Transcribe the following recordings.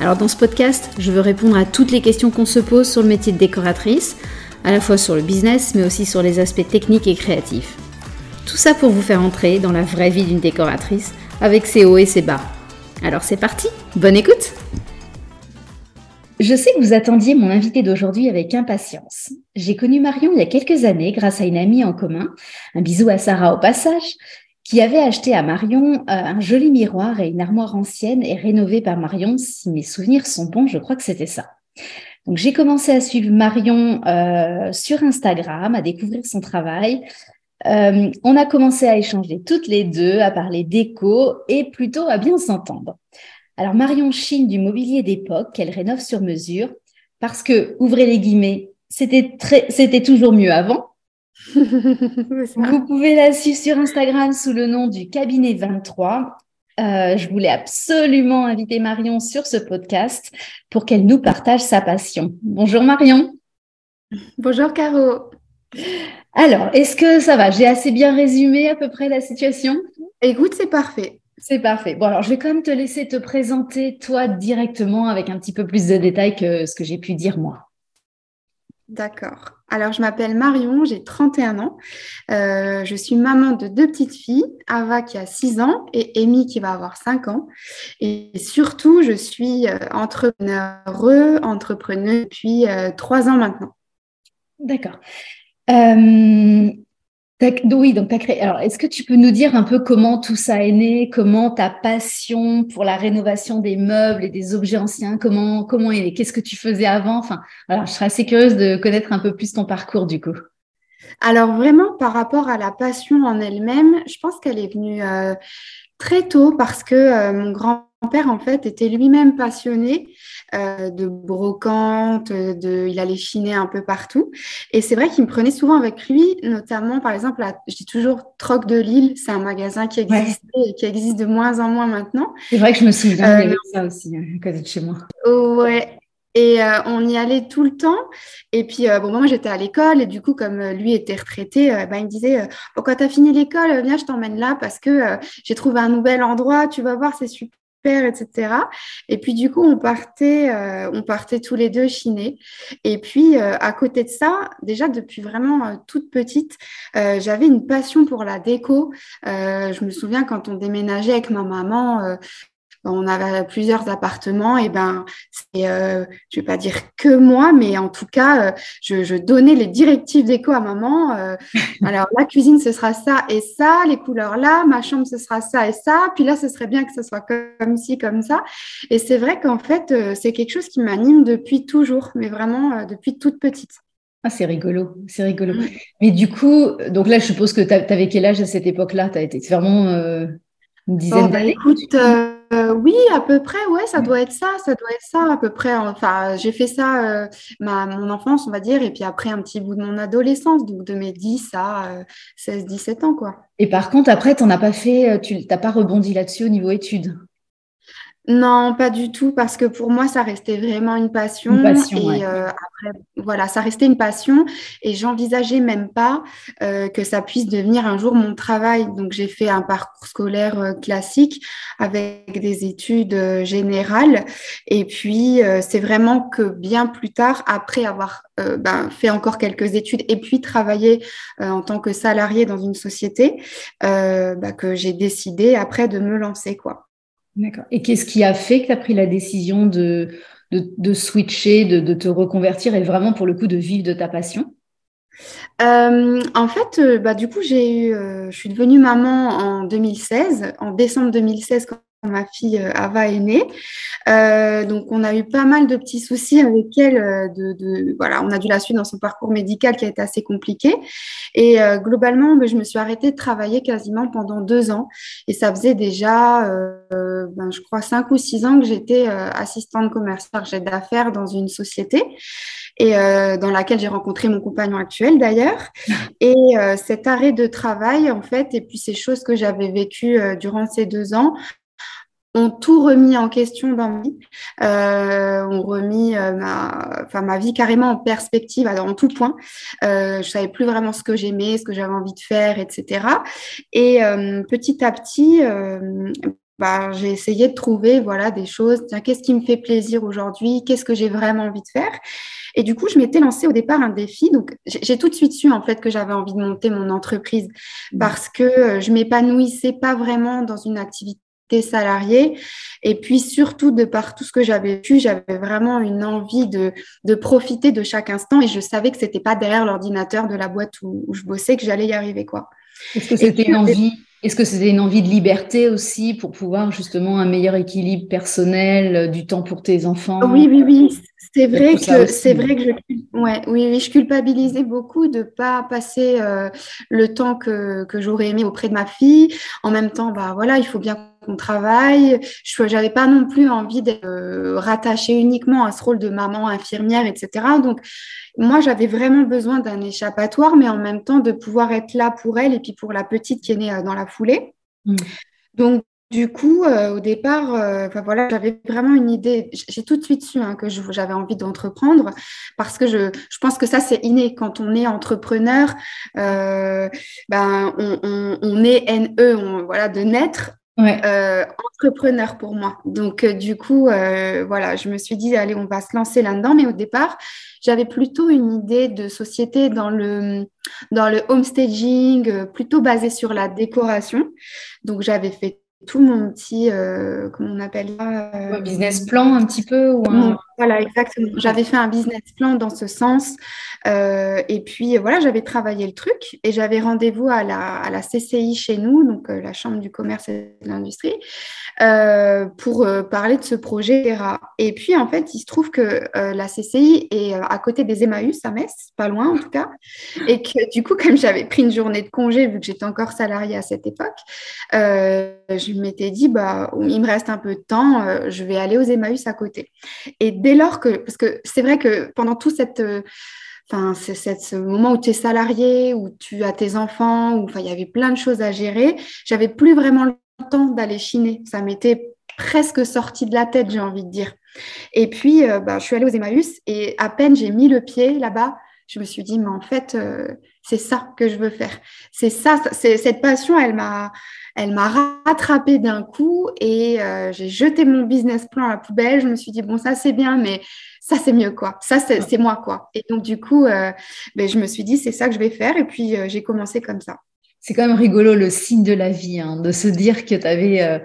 Alors dans ce podcast, je veux répondre à toutes les questions qu'on se pose sur le métier de décoratrice, à la fois sur le business, mais aussi sur les aspects techniques et créatifs. Tout ça pour vous faire entrer dans la vraie vie d'une décoratrice, avec ses hauts et ses bas. Alors c'est parti, bonne écoute Je sais que vous attendiez mon invité d'aujourd'hui avec impatience. J'ai connu Marion il y a quelques années grâce à une amie en commun. Un bisou à Sarah au passage qui avait acheté à Marion euh, un joli miroir et une armoire ancienne et rénovée par Marion. Si mes souvenirs sont bons, je crois que c'était ça. Donc j'ai commencé à suivre Marion euh, sur Instagram, à découvrir son travail. Euh, on a commencé à échanger toutes les deux, à parler déco et plutôt à bien s'entendre. Alors Marion chine du mobilier d'époque qu'elle rénove sur mesure parce que, ouvrez les guillemets, c'était toujours mieux avant. Vous pouvez la suivre sur Instagram sous le nom du cabinet 23. Euh, je voulais absolument inviter Marion sur ce podcast pour qu'elle nous partage sa passion. Bonjour Marion. Bonjour Caro. Alors, est-ce que ça va? J'ai assez bien résumé à peu près la situation? Écoute, c'est parfait. C'est parfait. Bon, alors je vais quand même te laisser te présenter toi directement avec un petit peu plus de détails que ce que j'ai pu dire moi. D'accord. Alors, je m'appelle Marion, j'ai 31 ans. Euh, je suis maman de deux petites filles, Ava qui a 6 ans et Amy qui va avoir 5 ans. Et surtout, je suis euh, entrepreneur, entrepreneuse depuis 3 euh, ans maintenant. D'accord. Oui, donc tu. Alors, est-ce que tu peux nous dire un peu comment tout ça est né, comment ta passion pour la rénovation des meubles et des objets anciens, comment comment est Qu'est-ce que tu faisais avant? Enfin, je serais assez curieuse de connaître un peu plus ton parcours du coup. Alors vraiment, par rapport à la passion en elle-même, je pense qu'elle est venue euh, très tôt parce que euh, mon grand-père, en fait, était lui-même passionné euh, de brocante, de, il allait chiner un peu partout. Et c'est vrai qu'il me prenait souvent avec lui, notamment, par exemple, je dis toujours Troc de Lille, c'est un magasin qui existe et qui existe de moins en moins maintenant. C'est vrai que je me souviens de ça aussi, hein, à côté de chez moi. Ouais, et euh, on y allait tout le temps. Et puis, euh, bon, moi, j'étais à l'école. Et du coup, comme euh, lui était retraité, bah, il me disait Pourquoi tu as fini l'école Viens, je t'emmène là parce que j'ai trouvé un nouvel endroit. Tu vas voir, c'est super, etc. Et puis, du coup, on partait, on partait tous les deux chiner. Et puis, à côté de ça, déjà, depuis vraiment toute petite, j'avais une passion pour la déco. je me souviens quand on déménageait avec ma maman, on avait plusieurs appartements et ben c'est euh, je vais pas dire que moi mais en tout cas euh, je, donnais les directives déco à maman euh, alors la cuisine ce sera ça et ça les couleurs là ma chambre ce sera ça et ça puis là ce serait bien que ce soit comme ci comme ça. Et c'est vrai qu'en fait c'est quelque chose qui m'anime depuis toujours mais vraiment depuis toute petite. Ah, c'est rigolo, c'est rigolo. Mais du coup, donc là, je suppose que tu avais quel âge à cette époque-là? Tu as été vraiment une dizaine bah, d'années? euh, oui, à peu près, ouais, ça doit être ça, ça doit être ça à peu près. Enfin, j'ai fait ça euh, ma, mon enfance, on va dire, et puis après un petit bout de mon adolescence, donc de mes 10 à 16, euh, 17 ans, quoi. Et par contre, après, tu n'as pas fait, tu n'as pas rebondi là-dessus au niveau études? Non, pas du tout, parce que pour moi, ça restait vraiment une passion. et euh, après, voilà, ça restait une passion. Et j'envisageais même pas euh, que ça puisse devenir un jour mon travail. Donc, j'ai fait un parcours scolaire euh, classique avec des études générales. Et puis, c'est vraiment que bien plus tard, après avoir ben, fait encore quelques études et puis travaillé en tant que salarié dans une société, ben, que j'ai décidé après de me lancer, quoi. D'accord. Et qu'est-ce qui a fait que tu as pris la décision de, de, switcher, de, te reconvertir et vraiment pour le coup de vivre de ta passion? Euh, en fait, euh, bah, du coup, j'ai eu, euh, je suis devenue maman en 2016, en décembre 2016, quand ma fille Ava est née. donc, on a eu pas mal de petits soucis avec elle. De, voilà, on a dû la suivre dans son parcours médical qui a été assez compliqué. Et globalement, ben, je me suis arrêtée de travailler quasiment pendant deux ans. Et ça faisait déjà, ben, je crois, cinq ou six ans que j'étais assistante commerciale chargée d'affaires dans une société et euh, dans laquelle j'ai rencontré mon compagnon actuel d'ailleurs. Et euh, cet arrêt de travail, en fait, et puis ces choses que j'avais vécues euh, durant ces deux ans, ont tout remis en question dans ma vie, ont remis ma, enfin, ma vie carrément en perspective en tout point. je savais plus vraiment ce que j'aimais, ce que j'avais envie de faire, etc. Et petit à petit, bah, j'ai essayé de trouver voilà des choses. Qu'est-ce qui me fait plaisir aujourd'hui? Qu'est-ce que j'ai vraiment envie de faire? Et du coup, je m'étais lancée au départ un défi. Donc, j'ai tout de suite su en fait que j'avais envie de monter mon entreprise mmh. parce que euh, je m'épanouissais pas vraiment dans une activité salariée. Et puis surtout, de par tout ce que j'avais vu, j'avais vraiment une envie de, de, profiter de chaque instant et je savais que c'était pas derrière l'ordinateur de la boîte où, je bossais que j'allais y arriver. quoi. Est-ce que c'était une envie est-ce que c'était une envie de liberté aussi pour pouvoir justement un meilleur équilibre personnel, euh, du temps pour tes enfants? Oui, oui, oui. C'est vrai que c'est vrai que je ouais, oui, oui, je culpabilisais beaucoup de pas passer euh, le temps que, que j'aurais aimé auprès de ma fille. En même temps, bah voilà, il faut bien qu'on travaille. Je n'avais pas non plus envie d'être euh, rattachée uniquement à ce rôle de maman, infirmière, etc. Donc moi, j'avais vraiment besoin d'un échappatoire, mais en même temps de pouvoir être là pour elle et puis pour la petite qui est née euh, dans la foulée. Mmh. Donc du coup, euh, au départ, euh, voilà, j'avais vraiment une idée. J'ai tout de suite su hein, que j'avais envie d'entreprendre parce que je, je, pense que ça, c'est inné. Quand on est entrepreneur, euh, ben, on, on, on, est NE, on, voilà, de naître. Entrepreneur pour moi. Donc, du coup, voilà, je me suis dit, allez, on va se lancer là-dedans. Mais au départ, j'avais plutôt une idée de société dans le, dans le homestaging, plutôt basée sur la décoration. Donc, j'avais fait tout mon petit, euh, comment on appelle ça euh, business plan un petit peu ou Voilà, exactement. J'avais fait un business plan dans ce sens. Euh, et puis voilà, j'avais travaillé le truc et j'avais rendez-vous à la, à la, CCI chez nous, donc la Chambre du commerce et de l'industrie, pour parler de ce projet Et puis en fait, il se trouve que la CCI est à côté des Emmaüs à Metz, pas loin en tout cas. Et que du coup, comme j'avais pris une journée de congé, vu que j'étais encore salariée à cette époque, je je m'étais dit, bah, il me reste un peu de temps, euh, je vais aller aux Emmaüs à côté. Et dès lors que, parce que c'est vrai que pendant tout cette, euh, enfin, ce moment où tu es salarié, où tu as tes enfants, où il y avait plein de choses à gérer, j'avais plus vraiment le temps d'aller chiner. Ça m'était presque sorti de la tête, j'ai envie de dire. Et puis, euh, bah, je suis allée aux Emmaüs et à peine j'ai mis le pied là-bas, je me suis dit, mais en fait, c'est ça que je veux faire. C'est ça, c'est cette passion, elle m'a, elle m'a rattrapée d'un coup et euh, j'ai jeté mon business plan à la poubelle. Je me suis dit, bon, ça c'est bien, mais ça c'est mieux, quoi. Ça c'est moi, quoi. Et donc, du coup, euh, ben, je me suis dit, c'est ça que je vais faire. Et puis, euh, j'ai commencé comme ça. C'est quand même rigolo le signe de la vie, hein, de se dire que tu avais.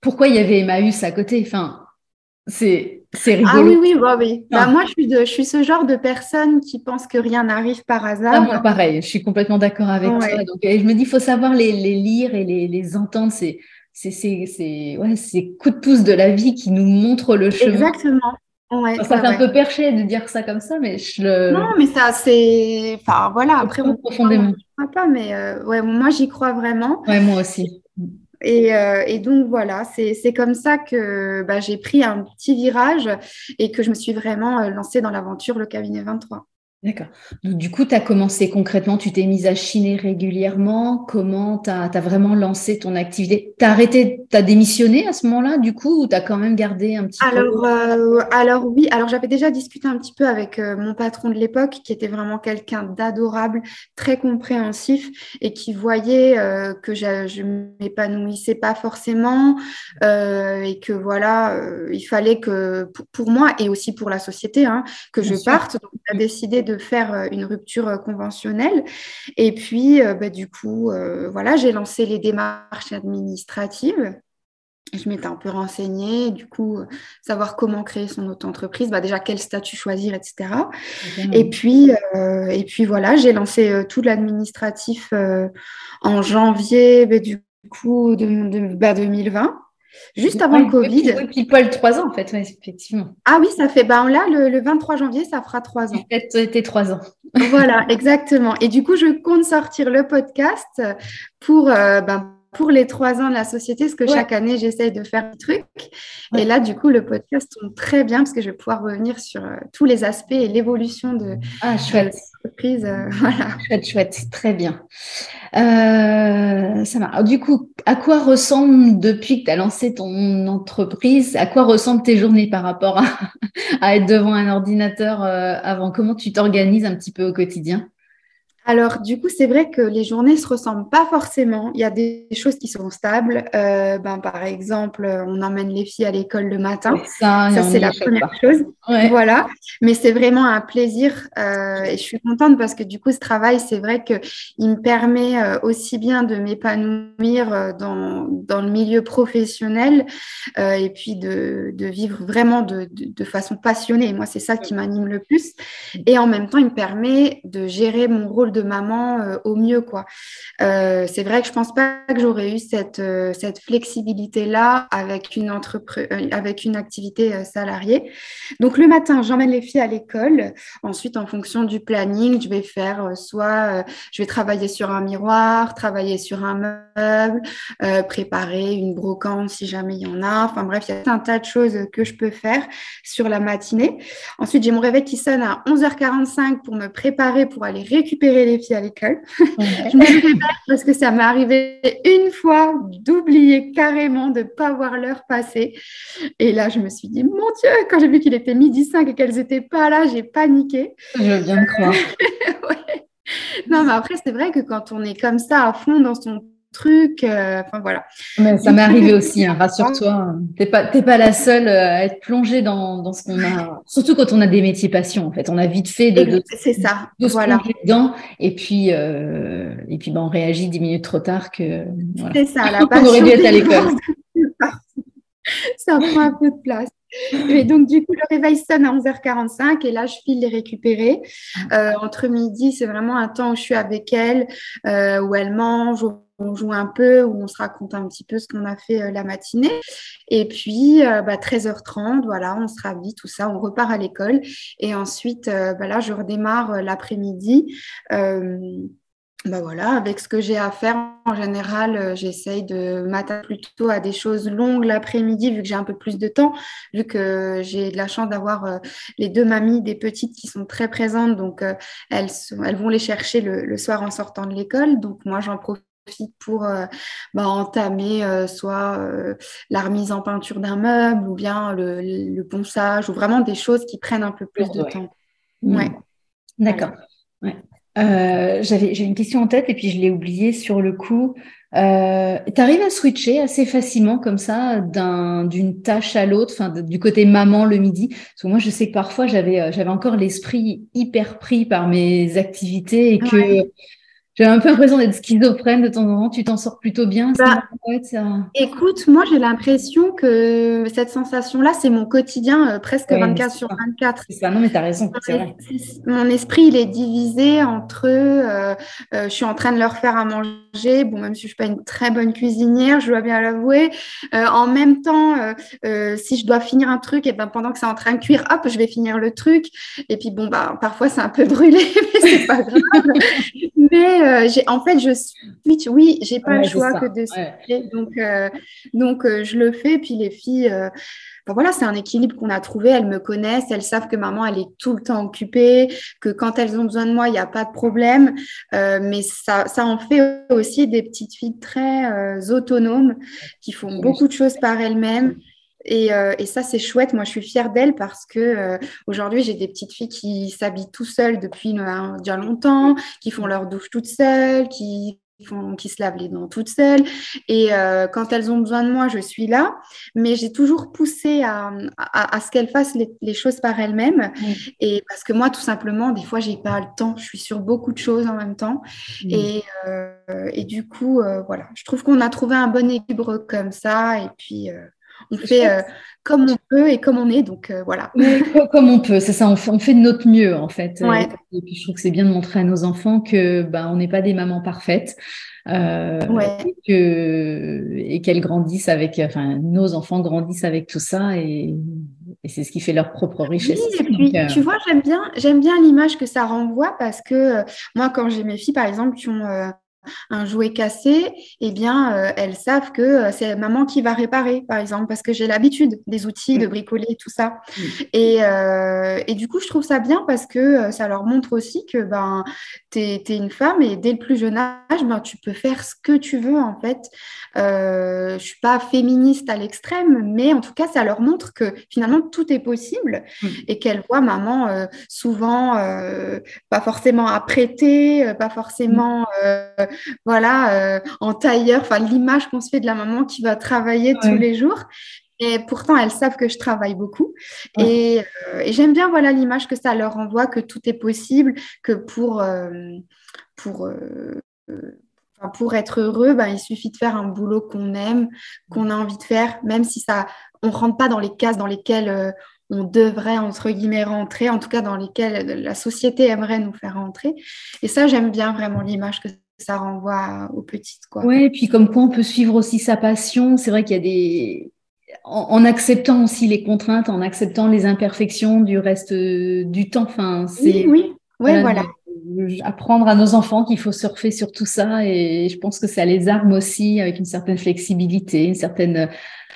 Pourquoi il y avait Emmaüs à côté? Enfin, c'est c'est Ah oui, oui, bah, oui. Bah, moi, je suis, de, je suis ce genre de personne qui pense que rien n'arrive par hasard. Ah, moi, pareil, je suis complètement d'accord avec toi. Donc, je me dis, il faut savoir les, les, lire et les, les entendre. C'est c'est ouais, ces coups de pouce de la vie qui nous montrent le chemin. Exactement. Ouais, ça fait un peu perché de dire ça comme ça, mais je le. Non, mais ça, c'est. Enfin, voilà, après, on profondément. pas, mais euh, ouais, moi, j'y crois vraiment. Ouais, moi aussi. Euh, et, donc voilà, c'est comme ça que bah, j'ai pris un petit virage et que je me suis vraiment euh, lancée dans l'aventure, le cabinet 23. D'accord. Donc, du coup, tu as commencé concrètement, tu t'es mise à chiner régulièrement. Comment tu as, vraiment lancé ton activité? Tu as arrêté, tu as démissionné à ce moment-là, du coup, ou tu as quand même gardé un petit alors, peu euh, Alors, oui, alors j'avais déjà discuté un petit peu avec euh, mon patron de l'époque, qui était vraiment quelqu'un d'adorable, très compréhensif et qui voyait euh, que je ne m'épanouissais pas forcément et que voilà, il fallait que pour, moi et aussi pour la société, hein, que je parte. Donc, on a décidé de de faire euh, une rupture euh, conventionnelle. Et puis, euh, bah, du coup, voilà, j'ai lancé les démarches administratives. Je m'étais un peu renseignée, du coup, savoir comment créer son auto-entreprise, bah déjà quel statut choisir, etc. Et puis, et puis voilà, j'ai lancé tout l'administratif en janvier bah, du coup de, 2020. Juste avant le Covid. Oui, puis trois ans en fait, effectivement. Ah oui, ça fait, ben là, le, 23 janvier, ça fera trois ans. C'était trois ans. voilà, exactement. Et du coup, je compte sortir le podcast pour, euh, ben, pour les trois ans de la société, parce que chaque année, j'essaye de faire des trucs. Et là, du coup, le podcast tombe très bien parce que je vais pouvoir revenir sur euh, tous les aspects et l'évolution de, ah, chouette. l'entreprise. Euh, voilà. Chouette, chouette, très bien. Euh, ça marche. Du coup, à quoi ressemble, depuis que tu as lancé ton entreprise, à quoi ressemblent tes journées par rapport à, à être devant un ordinateur avant? Comment tu t'organises un petit peu au quotidien? Alors, du coup, c'est vrai que les journées ne se ressemblent pas forcément. Il y a des choses qui sont stables. Euh, ben, par exemple, on emmène les filles à l'école le matin. Ça, c'est la première chose. Voilà. Mais c'est vraiment un plaisir. Euh, et je suis contente parce que du coup, ce travail, c'est vrai qu'il me permet euh, aussi bien de m'épanouir dans, dans, le milieu professionnel et puis de, de vivre vraiment de, de, de, façon passionnée. Moi, c'est ça qui m'anime le plus. Et en même temps, il me permet de gérer mon rôle de maman euh, au mieux. quoi. Euh, c'est vrai que je pense pas que j'aurais eu cette, euh, flexibilité-là avec une, entreprise, avec une activité salariée. Donc le matin, j'emmène les filles à l'école. Ensuite, en fonction du planning, je vais faire soit je vais travailler sur un miroir, travailler sur un meuble, préparer une brocante si jamais il y en a. Enfin bref, il y a un tas de choses que je peux faire sur la matinée. Ensuite, j'ai mon réveil qui sonne à 11h45 pour me préparer pour aller récupérer les filles à l'école. je me réveille parce que ça m'est arrivé une fois d'oublier carrément de ne pas voir l'heure passer. Et là, je me suis dit, mon Dieu, quand j'ai vu qu'il était midi 5 et qu'elles n'étaient pas là, j'ai paniqué. Je viens de croire. Non, mais après, c'est vrai que quand on est comme ça à fond dans son truc. Euh, enfin voilà. Mais ça m'est arrivé aussi, hein, rassure-toi. T'es pas, pas la seule euh, à être plongée dans, dans ce qu'on a. Surtout quand on a des métiers passion, en fait. On a vite fait de, c'est ça. de voilà. se plonger dedans. Et puis, euh, et puis ben, on réagit dix minutes trop tard que. Voilà. C'est ça, la passion. on aurait dû être à l'école. ça prend un peu de place. Et donc, du coup, le réveil sonne à 11h45 et là, je file les récupérer. Euh, entre midi, c'est vraiment un temps où je suis avec elle, euh, où elle mange, où on joue un peu, où on se raconte un petit peu ce qu'on a fait euh, la matinée. Et puis, bah, 13h30, voilà, on se ravit, tout ça, on repart à l'école. Et ensuite, bah, là, je redémarre l'après-midi. Ben voilà, avec ce que j'ai à faire, en général, euh, j'essaye de m'attaquer plutôt à des choses longues l'après-midi, vu que j'ai un peu plus de temps, vu que j'ai de la chance d'avoir euh, les deux mamies des petites qui sont très présentes, donc euh, elles, elles vont les chercher le, soir en sortant de l'école. Donc moi, j'en profite pour bah, entamer soit la remise en peinture d'un meuble ou bien le, ponçage ou vraiment des choses qui prennent un peu plus de temps. Mmh. Ouais. D'accord. Ouais. Euh, j'avais une question en tête et puis je l'ai oubliée sur le coup. Euh, tu à switcher assez facilement comme ça d'une tâche à l'autre, enfin du côté maman le midi? Parce que moi, je sais que parfois j'avais euh, j'avais encore l'esprit hyper pris par mes activités et que j'ai un peu l'impression d'être schizophrène de temps en temps. Tu t'en sors plutôt bien bah, Écoute, moi j'ai l'impression que cette sensation-là, c'est mon quotidien euh, presque 24 sur 24. C'est ça, non mais tu as raison, vrai. Mon esprit, il est divisé entre euh, euh, je suis en train de leur faire à manger, bon, même si je ne suis pas une très bonne cuisinière, je dois bien l'avouer. en même temps, si je dois finir un truc, et ben, pendant que c'est en train de cuire, hop, je vais finir le truc. Et puis bon, bah, parfois c'est un peu brûlé, mais c'est pas grave. mais euh, en fait, je switch. Oui, j'ai pas le choix que de switcher. Donc, euh, donc euh, je le fais. Puis les filles, voilà, c'est un équilibre qu'on a trouvé. Elles me connaissent. Elles savent que maman, elle est tout le temps occupée, que quand elles ont besoin de moi, il n'y a pas de problème. mais ça, ça en fait aussi des petites filles très autonomes qui font beaucoup de choses par elles-mêmes. Et, euh, et, ça, c'est chouette. Moi, je suis fière d'elle parce que euh, aujourd'hui, j'ai des petites filles qui s'habillent tout seules depuis euh, déjà longtemps, qui font leur douche toutes seules, qui font, qui se lavent les dents toutes seules. Et quand elles ont besoin de moi, je suis là. Mais j'ai toujours poussé à, à, à ce qu'elles fassent les, les, choses par elles-mêmes. Et parce que moi, tout simplement, des fois, j'ai pas le temps. Je suis sur beaucoup de choses en même temps. Et, et, du coup, voilà, je trouve qu'on a trouvé un bon équilibre comme ça. Et puis on fait comme on peut et comme on est. Donc voilà. comme on peut, c'est ça. On, peut et comme on est. Donc voilà. comme on peut, c'est ça. On fait, de notre mieux en fait. Et puis je trouve que c'est bien de montrer à nos enfants que bah, on n'est pas des mamans parfaites. Euh, et qu'elles grandissent avec, enfin, nos enfants grandissent avec tout ça et, c'est ce qui fait leur propre richesse. et puis, euh, tu vois, j'aime bien, j'aime bien l'image que ça renvoie parce que euh, moi, quand j'ai mes filles, par exemple, qui ont un jouet cassé, eh bien, euh, elles savent que euh, c'est maman qui va réparer, par exemple, parce que j'ai l'habitude des outils, de bricoler, tout ça. Euh, et, du coup, je trouve ça bien parce que ça leur montre aussi que ben, tu es, une femme et dès le plus jeune âge, ben, tu peux faire ce que tu veux, en fait. je ne suis pas féministe à l'extrême, mais en tout cas, ça leur montre que finalement, tout est possible et qu'elles voient maman souvent pas forcément apprêtée, pas forcément voilà, euh, en tailleur, enfin l'image qu'on se fait de la maman qui va travailler tous les jours. Et pourtant, elles savent que je travaille beaucoup. Euh, et, j'aime bien voilà l'image que ça leur envoie, que tout est possible, que pour, euh, pour, pour être heureux, ben, il suffit de faire un boulot qu'on aime, qu'on a envie de faire, même si ça, on ne rentre pas dans les cases dans lesquelles on devrait, entre guillemets, rentrer, en tout cas dans lesquelles la société aimerait nous faire rentrer. Et ça, j'aime bien vraiment l'image que ça renvoie aux petites. Quoi. Oui, et puis comme quoi on peut suivre aussi sa passion. C'est vrai qu'il y a des. En, acceptant aussi les contraintes, en acceptant les imperfections du reste du temps. Enfin, c'est. Oui, oui, voilà. Apprendre à nos enfants qu'il faut surfer sur tout ça et je pense que ça les arme aussi avec une certaine flexibilité, une certaine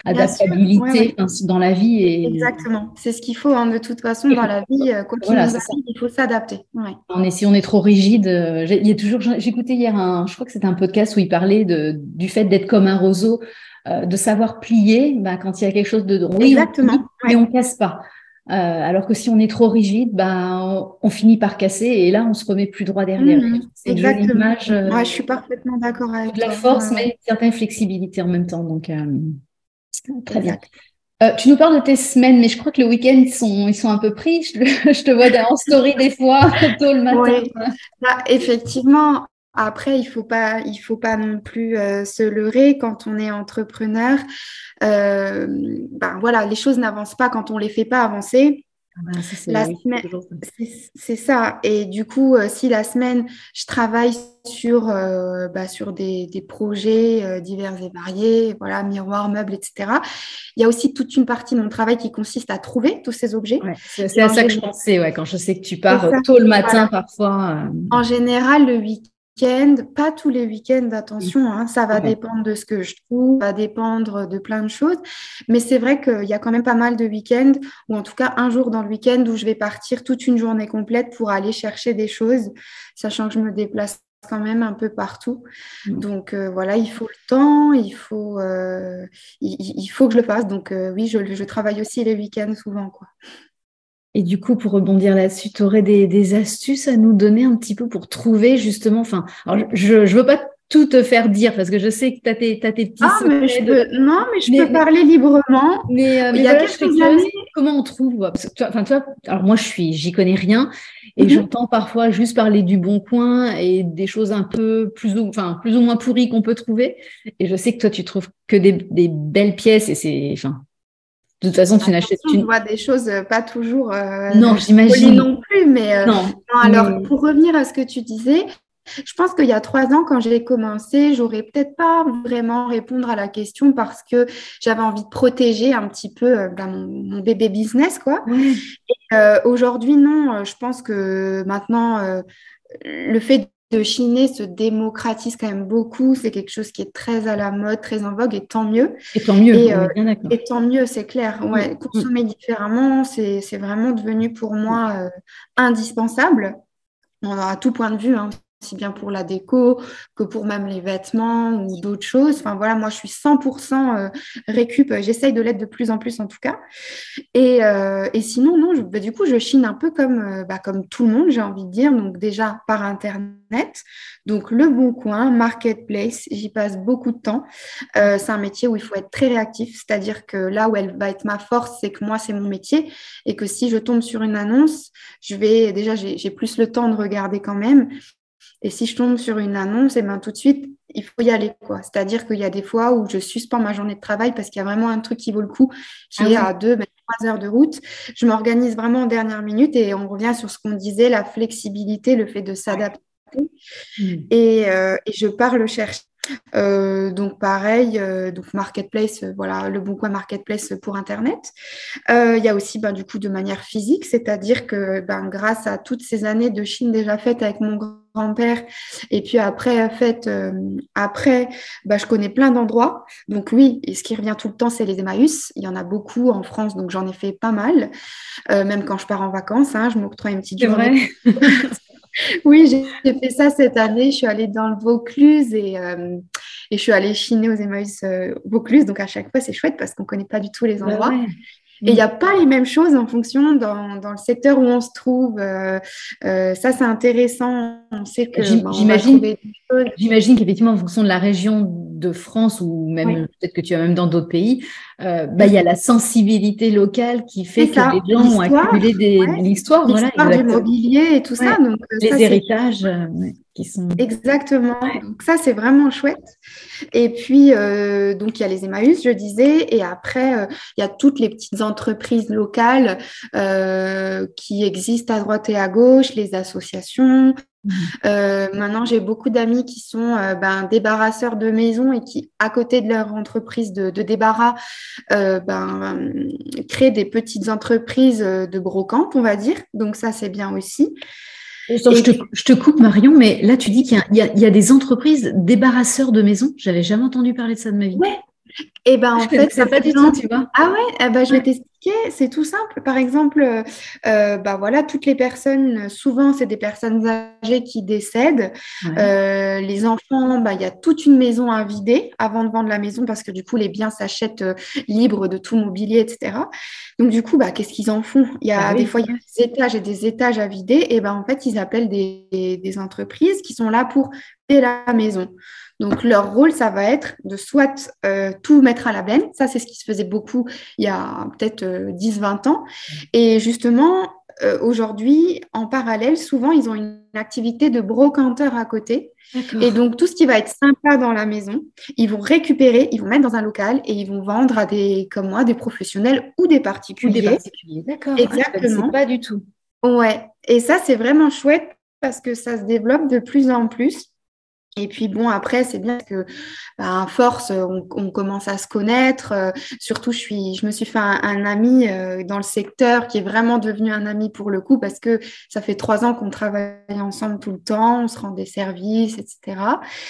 adaptabilité dans la vie. Et... Exactement, c'est ce qu'il faut hein, de toute façon dans la vie. Euh, quoi qu'il il faut s'adapter. On si on est trop rigide, euh, il y a toujours. J'écoutais hier un, je crois que c'était un podcast où il parlait de, du fait d'être comme un roseau, euh, de savoir plier bah, quand il y a quelque chose de drôle. Exactement. Mais on casse pas. Alors que si on est trop rigide, bah, on, finit par casser et là, on se remet plus droit derrière. Mmh, c'est exactement. Image, je suis parfaitement d'accord avec de la force, mais une certaine flexibilité en même temps. Donc, Très bien. Euh, tu nous parles de tes semaines, mais je crois que le week-end, ils sont, ils sont un peu pris. Je, te vois en story des fois, tôt le matin. Bah, effectivement, après, il ne faut, pas, il faut pas non plus euh, se leurrer quand on est entrepreneur. Euh, ben, voilà, les choses n'avancent pas quand on ne les fait pas avancer. Ah c'est ça. Et du coup, euh, si la semaine, je travaille sur, euh, bah, sur des, projets euh, divers et variés, voilà, miroirs, meubles, etc., il y a aussi toute une partie de mon travail qui consiste à trouver tous ces objets. c'est à ça que je pensais, ouais, quand je sais que tu pars tôt le matin parfois. En général, le week pas tous les week-ends, attention, hein, ça va dépendre de ce que je trouve, ça va dépendre de plein de choses. Mais c'est vrai qu'il y a quand même pas mal de week-ends, ou en tout cas un jour dans le week-end où je vais partir toute une journée complète pour aller chercher des choses, sachant que je me déplace quand même un peu partout. Donc euh, voilà, il faut le temps, il faut, euh, il, faut que je le fasse. Donc euh, oui, je, je, travaille aussi les week-ends souvent. Quoi. Et du coup, pour rebondir là-dessus, tu aurais des, astuces à nous donner un petit peu pour trouver justement, enfin, je ne veux pas tout te faire dire parce que je sais que tu as tes, petits ah, mais je peux, Non, mais je peux parler librement. Mais, euh, il y a quelques années... Comment on trouve enfin, toi, Alors moi, je suis, j'y connais rien et mhm. j'entends parfois juste parler du bon coin et des choses un peu plus ou, enfin, plus ou moins pourries qu'on peut trouver. Et je sais que toi, tu trouves que des, des belles pièces et c'est, enfin, de toute façon, tu n'achètes. Tu vois des choses euh, pas toujours. Euh, non, j'imagine. Non plus, mais. Euh, non. alors, pour revenir à ce que tu disais, je pense qu'il y a trois ans, quand j'ai commencé, j'aurais peut-être pas vraiment répondre à la question parce que j'avais envie de protéger un petit peu ben, mon, bébé business, quoi. Aujourd'hui, non. Je pense que maintenant, le fait de chiner se démocratise quand même beaucoup. C'est quelque chose qui est très à la mode, très en vogue, et tant mieux. Et tant mieux, et, euh, et tant mieux, c'est clair. Ouais, mm. Consommer différemment, c'est vraiment devenu pour moi euh, indispensable, à tout point de vue. Hein aussi bien pour la déco que pour même les vêtements ou d'autres choses. Enfin voilà, moi je suis 100% euh, récup, j'essaye de l'être de plus en plus en tout cas. Et, euh, et sinon, non, bah, du coup, je chine un peu comme, euh, bah, comme tout le monde, j'ai envie de dire, donc déjà par Internet. Donc le bon coin, marketplace, j'y passe beaucoup de temps. c'est un métier où il faut être très réactif, c'est-à-dire que là où elle va être ma force, c'est que moi, c'est mon métier et que si je tombe sur une annonce, je vais déjà, j'ai plus le temps de regarder quand même. Et si je tombe sur une annonce, et eh ben, tout de suite, il faut y aller. quoi. C'est-à-dire qu'il y a des fois où je suspends ma journée de travail parce qu'il y a vraiment un truc qui vaut le coup, qui ah est à deux, même trois heures de route. Je m'organise vraiment en dernière minute et on revient sur ce qu'on disait, la flexibilité, le fait de s'adapter. Et, euh, et, je pars le chercher. Euh, donc pareil, euh, donc marketplace, euh, voilà, le bon coin marketplace pour internet. Il y a aussi ben, du coup de manière physique, c'est-à-dire que ben, grâce à toutes ces années de Chine déjà faites avec mon grand-père et puis après faites après, ben, je connais plein d'endroits. Donc oui, et ce qui revient tout le temps, c'est les Emmaüs. Il y en a beaucoup en France, donc j'en ai fait pas mal. même quand je pars en vacances, hein, je m'octroie une petite journée. oui, j'ai fait ça cette année. Je suis allée dans le Vaucluse et, euh, et je suis allée chiner aux Emmaüs euh, Vaucluse. Donc, à chaque fois, c'est chouette parce qu'on ne connaît pas du tout les bah endroits. Et il n'y a pas les mêmes choses en fonction dans, dans le secteur où on se trouve. Euh, ça, c'est intéressant. On sait que ben, j'imagine, j'imagine qu'effectivement, en fonction de la région de France ou même peut-être que tu as même dans d'autres pays, euh, bah, il y a la sensibilité locale qui fait que les gens ont accumulé des, l'histoire, voilà, du mobilier et tout ça. Donc, euh, les héritages euh, qui sont. Exactement. Donc ça, c'est vraiment chouette. Et puis, donc, il y a les Emmaüs, je disais, et après, il y a toutes les petites entreprises locales qui existent à droite et à gauche, les associations, euh, maintenant, j'ai beaucoup d'amis qui sont euh, ben, débarrasseurs de maisons et qui, à côté de leur entreprise de, débarras, euh, ben, créent des petites entreprises de brocante, on va dire. Donc ça, c'est bien aussi. Je, te, coupe, Marion, mais là, tu dis qu'il y, y, a des entreprises débarrasseurs de maisons. J'avais jamais entendu parler de ça de ma vie. Ouais. Et eh ben en fait, pas du tout, tu vois. Ah ouais, eh ben, je vais t'expliquer. C'est tout simple. Par exemple, euh, bah voilà, toutes les personnes, souvent c'est des personnes âgées qui décèdent. Euh, les enfants, bah il y a toute une maison à vider avant de vendre la maison parce que du coup les biens s'achètent euh, libres de tout mobilier, etc. Donc du coup, bah qu'est-ce qu'ils en font? Il y a ah des fois il y a des étages et des étages à vider. Et ben en fait ils appellent des, des entreprises qui sont là pour vider la maison. Donc, leur rôle, ça va être de soit euh, tout mettre à la benne, ça c'est ce qui se faisait beaucoup il y a peut-être 10-20 euh, ans, et justement, euh, aujourd'hui, en parallèle, souvent, ils ont une activité de brocanteur à côté. Et donc, tout ce qui va être sympa dans la maison, ils vont récupérer, ils vont mettre dans un local et ils vont vendre à des, comme moi, des professionnels ou des particuliers. des particuliers, d'accord. Exactement. pas du tout. Ouais. Et ça, c'est vraiment chouette parce que ça se développe de plus en plus. Et puis bon, après, c'est bien que à force, on, commence à se connaître. Euh, surtout, je, suis, je me suis fait un, ami euh, dans le secteur qui est vraiment devenu un ami pour le coup parce que ça fait trois ans qu'on travaille ensemble tout le temps, on se rend des services, etc.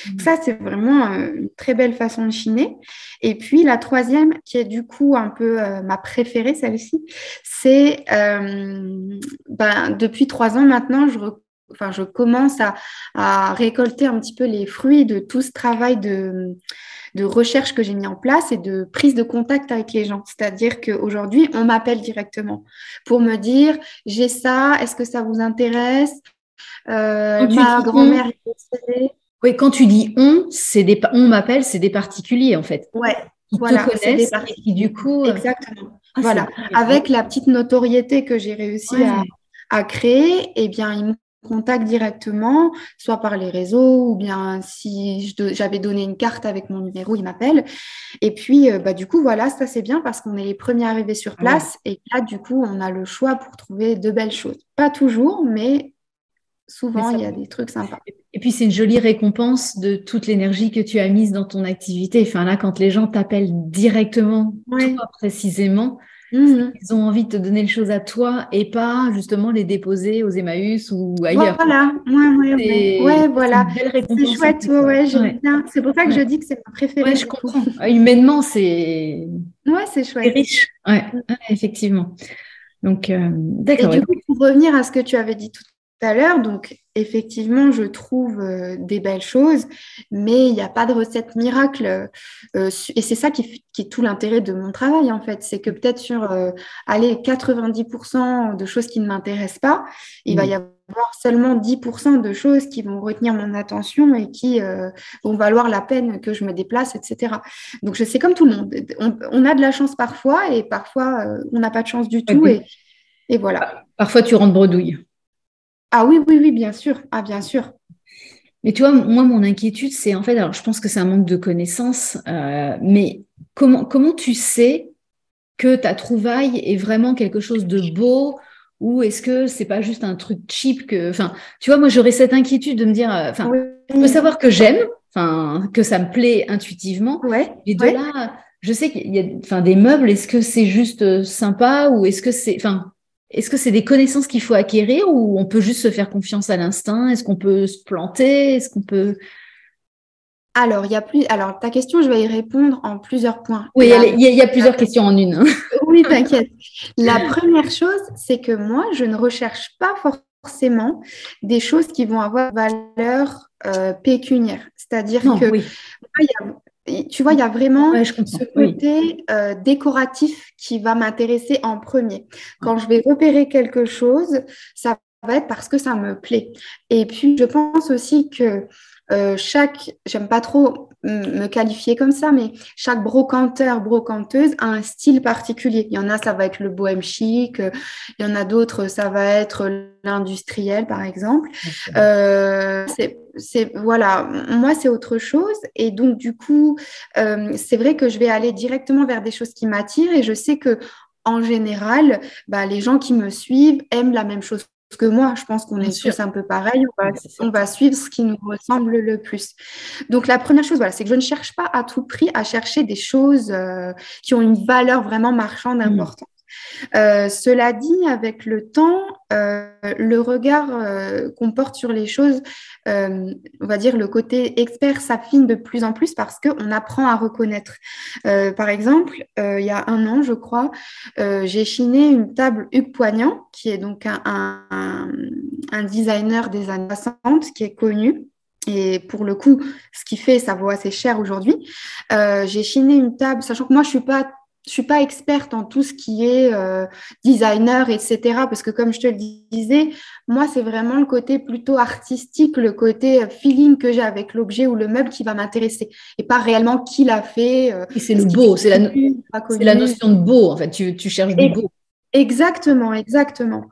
Mmh. Ça, c'est vraiment euh, une très belle façon de chiner. Et puis la troisième, qui est du coup un peu ma préférée, celle-ci, c'est ben, depuis trois ans maintenant, je enfin, je commence à, récolter un petit peu les fruits de tout ce travail de, recherche que j'ai mis en place et de prise de contact avec les gens. C'est-à-dire qu'aujourd'hui, on m'appelle directement pour me dire j'ai ça, est-ce que ça vous intéresse euh, Ma grand-mère est Oui, quand tu dis on, c'est des on m'appelle, c'est des particuliers en fait. Ouais. Qui voilà, te connaissent et qui du coup. Euh, Exactement. Ah, voilà. Avec la petite notoriété que j'ai réussi à, créer, eh bien, ils me contact directement, soit par les réseaux, ou bien si j'avais donné une carte avec mon numéro, il m'appelle. Et puis, euh, bah, du coup, voilà, ça c'est bien parce qu'on est les premiers arrivés sur place. Et là, du coup, on a le choix pour trouver de belles choses. Pas toujours, mais souvent, il y a des trucs sympas. Et puis, c'est une jolie récompense de toute l'énergie que tu as mise dans ton activité. Enfin, là, quand les gens t'appellent directement, toi précisément, Mhm. Ils ont envie de te donner les choses à toi et pas justement les déposer aux Emmaüs ou ailleurs. Voilà, ouais, ouais, voilà. C'est chouette, ouais, j'aime bien. C'est pour ça que je dis que c'est ma préférée. Ouais, je comprends. Ah, humainement, c'est. Ouais, c'est chouette. riche. Ouais, effectivement. Donc, euh, d'accord. Et du coup, pour revenir à ce que tu avais dit tout à l'heure, donc effectivement, je trouve euh, des belles choses, mais il n'y a pas de recette miracle. Euh, et c'est ça qui, est tout l'intérêt de mon travail, en fait. C'est que peut-être sur euh, aller 90% de choses qui ne m'intéressent pas, il va y avoir seulement 10% de choses qui vont retenir mon attention et qui vont valoir la peine que je me déplace, etc. Donc, je sais comme tout le monde. On, a de la chance parfois et parfois, on n'a pas de chance du tout. Et, et voilà. Parfois, tu rentres bredouille. Ah oui, oui, oui, bien sûr. Ah, bien sûr. Mais tu vois, moi, mon inquiétude, c'est en fait, alors je pense que c'est un manque de connaissances, euh, mais comment, comment tu sais que ta trouvaille est vraiment quelque chose de beau ou est-ce que c'est pas juste un truc cheap que, enfin, tu vois, moi j'aurais cette inquiétude de me dire, euh, enfin, je peux savoir que j'aime, enfin, que ça me plaît intuitivement, ouais, et de là, je sais qu'il y a, enfin, des meubles, est-ce que c'est juste euh, sympa ou est-ce que c'est, enfin, est-ce que c'est des connaissances qu'il faut acquérir ou on peut juste se faire confiance à l'instinct? Est-ce qu'on peut se planter? Est-ce qu'on peut alors, il y a plus. Alors, ta question, je vais y répondre en plusieurs points. Oui, il y, a plusieurs questions en une. Hein. oui, t'inquiète. La première chose, c'est que moi, je ne recherche pas forcément des choses qui vont avoir valeur euh, pécuniaire. C'est-à-dire que tu vois, il y a vraiment ce côté euh, décoratif qui va m'intéresser en premier. Quand je vais repérer quelque chose, ça va être parce que ça me plaît. Et puis, je pense aussi que euh, chaque, j'aime pas trop me qualifier comme ça, mais chaque brocanteur, brocanteuse a un style particulier. Il y en a, ça va être le bohème chic, il y en a d'autres, ça va être l'industriel, par exemple. Euh, c'est voilà, moi c'est autre chose et donc du coup, euh, c'est vrai que je vais aller directement vers des choses qui m'attirent et je sais que en général, bah, les gens qui me suivent aiment la même chose que moi, je pense qu'on est tous un peu pareil. On va, suivre ce qui nous ressemble le plus. Donc, la première chose, voilà, c'est que je ne cherche pas à tout prix à chercher des choses euh, qui ont une valeur vraiment marchande mmh. importante. Euh, cela dit, avec le temps, euh, le regard euh, qu'on porte sur les choses, on va dire le côté expert s'affine de plus en plus parce qu'on apprend à reconnaître. par exemple, il y a un an, je crois, j'ai chiné une table Hugues Poignant, qui est donc un, designer des années 60, qui est connu. Et pour le coup, ce qu'il fait, ça vaut assez cher aujourd'hui. j'ai chiné une table, sachant que moi, je suis pas je suis pas experte en tout ce qui est euh, designer, etc. Parce que comme je te le disais, moi, c'est vraiment le côté plutôt artistique, le côté euh, feeling que j'ai avec l'objet ou le meuble qui va m'intéresser et pas réellement qui l'a fait. Euh, et c'est le beau, c'est la, la, notion de beau, en fait. Tu, tu cherches du beau. Exactement, exactement.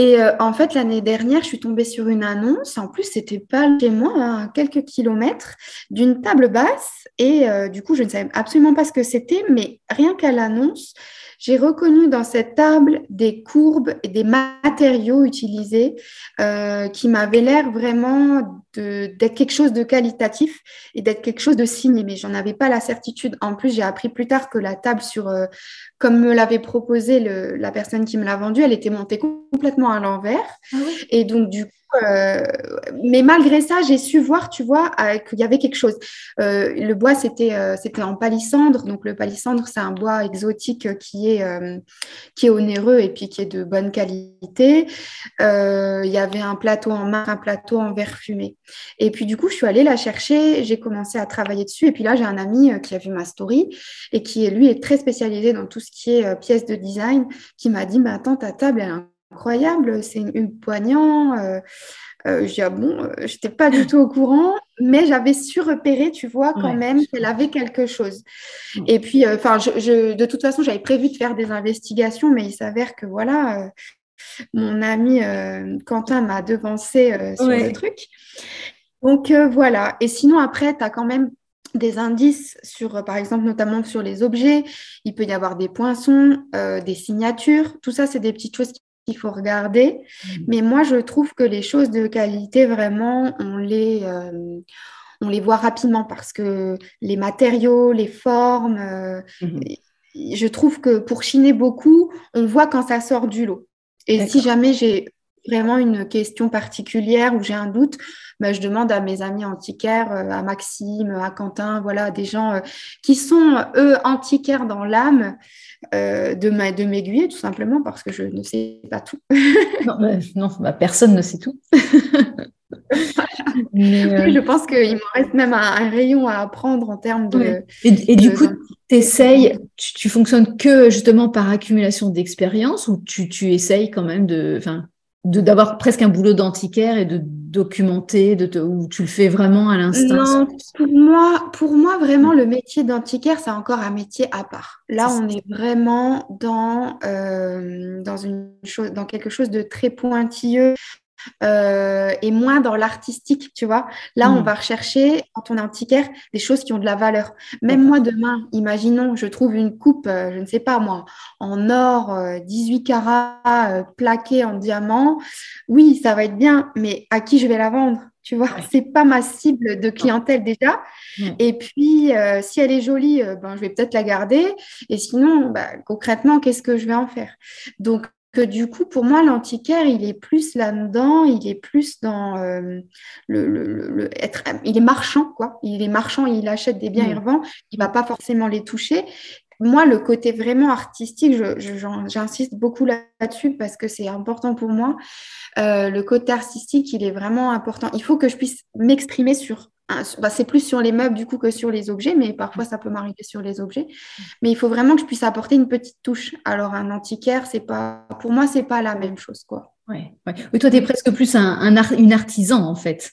Et euh, en fait, l'année dernière, je suis tombée sur une annonce. En plus, c'était pas chez moi, hein, à quelques kilomètres, d'une table basse. Et euh, du coup, je ne savais absolument pas ce que c'était, mais rien qu'à l'annonce, j'ai reconnu dans cette table des courbes et des matériaux utilisés euh, qui m'avaient l'air vraiment d'être quelque chose de qualitatif et d'être quelque chose de signé, mais j'en avais pas la certitude. En plus, j'ai appris plus tard que la table sur, euh, comme me l'avait proposé le, la personne qui me l'a vendue, elle était montée complètement à l'envers. Ah et donc, du coup, euh, mais malgré ça, j'ai su voir, tu vois, euh, qu'il y avait quelque chose. Le bois, c'était c'était en palissandre. Donc, le palissandre, c'est un bois exotique qui est, qui est onéreux et puis qui est de bonne qualité. Il y avait un plateau en marbre, un plateau en verre fumé. Et puis, du coup, je suis allée la chercher. J'ai commencé à travailler dessus. Et puis là, j'ai un ami qui a vu ma story et qui, lui, est très spécialisé dans tout ce qui est pièces de design, qui m'a dit, mais attends, ta table, elle a incroyable, c'est une, poignant. Euh, euh, je dis, ah bon, euh, je n'étais pas du tout au courant, mais j'avais su repérer, tu vois, quand même qu'elle avait quelque chose. Et puis, enfin, je, de toute façon, j'avais prévu de faire des investigations, mais il s'avère que voilà, mon ami Quentin m'a devancé sur le truc. Donc voilà. Et sinon, après, tu as quand même des indices sur, par exemple, notamment sur les objets. Il peut y avoir des poinçons, des signatures. Tout ça, c'est des petites choses il faut regarder. Mm. Mais moi, je trouve que les choses de qualité, vraiment, on les, euh, on les voit rapidement parce que les matériaux, les formes, euh, mm-hmm. je trouve que pour chiner beaucoup, on voit quand ça sort du lot. Et si jamais j'ai vraiment une question particulière ou j'ai un doute, ben, je demande à mes amis antiquaires, euh, à Maxime, à Quentin, voilà, des gens qui sont, eux, antiquaires dans l'âme, euh, de m'aiguiller tout simplement parce que je ne sais pas tout. non, bah, bah, personne ne sait tout. Euh, je pense qu'il me reste même un, rayon à apprendre en termes de. Et, du coup, essayes, tu, tu fonctionnes que justement par accumulation d'expérience ou tu, tu essayes quand même de d'avoir presque un boulot d'antiquaire et de documenter, de te, où tu le fais vraiment à l'instant Non, pour moi, pour moi, vraiment, le métier d'antiquaire, c'est encore un métier à part. Là, on est vraiment dans, euh, dans, une chose, dans quelque chose de très pointilleux. Euh, et moins dans l'artistique, tu vois. Là, on mm. va rechercher, quand on est antiquaire, des choses qui ont de la valeur. Même moi, demain, imaginons, je trouve une coupe, euh, je ne sais pas moi, en or, 18 euh, carats, plaquée en diamant. Oui, ça va être bien, mais à qui je vais la vendre tu vois, c'est pas ma cible de clientèle déjà. Et puis, si elle est jolie, ben, je vais peut-être la garder. Et sinon, bah, concrètement, qu'est-ce que je vais en faire? Donc, que du coup, pour moi, l'antiquaire, il est plus là-dedans, il est plus dans euh, le, être, il est marchand, quoi. Il est marchand, il achète des biens, il revend, il va pas forcément les toucher. Moi, le côté vraiment artistique, j'insiste beaucoup là-dessus parce que c'est important pour moi. Euh, le côté artistique, il est vraiment important. Il faut que je puisse m'exprimer sur bah, c'est plus sur les meubles du coup que sur les objets, mais parfois ça peut m'arriver sur les objets. Mais il faut vraiment que je puisse apporter une petite touche. Alors un antiquaire, c'est pas, pour moi, c'est pas la même chose quoi. Ouais, Oui, toi, tu es presque plus un, une artisan en fait.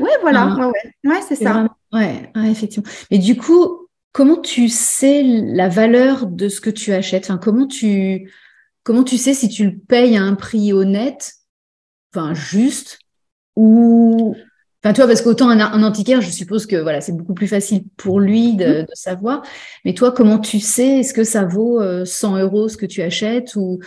Oui, voilà, ouais, ouais. c'est ça. Ouais, effectivement. Mais du coup, comment tu sais la valeur de ce que tu achètes? Enfin, comment, tu, comment tu sais si tu le payes à un prix honnête, enfin juste, ou, Enfin, toi, parce qu'autant un, antiquaire, je suppose que voilà, c'est beaucoup plus facile pour lui de, savoir. Mais toi, comment tu sais Est-ce que ça vaut 100 euh, euros ce que tu achètes ou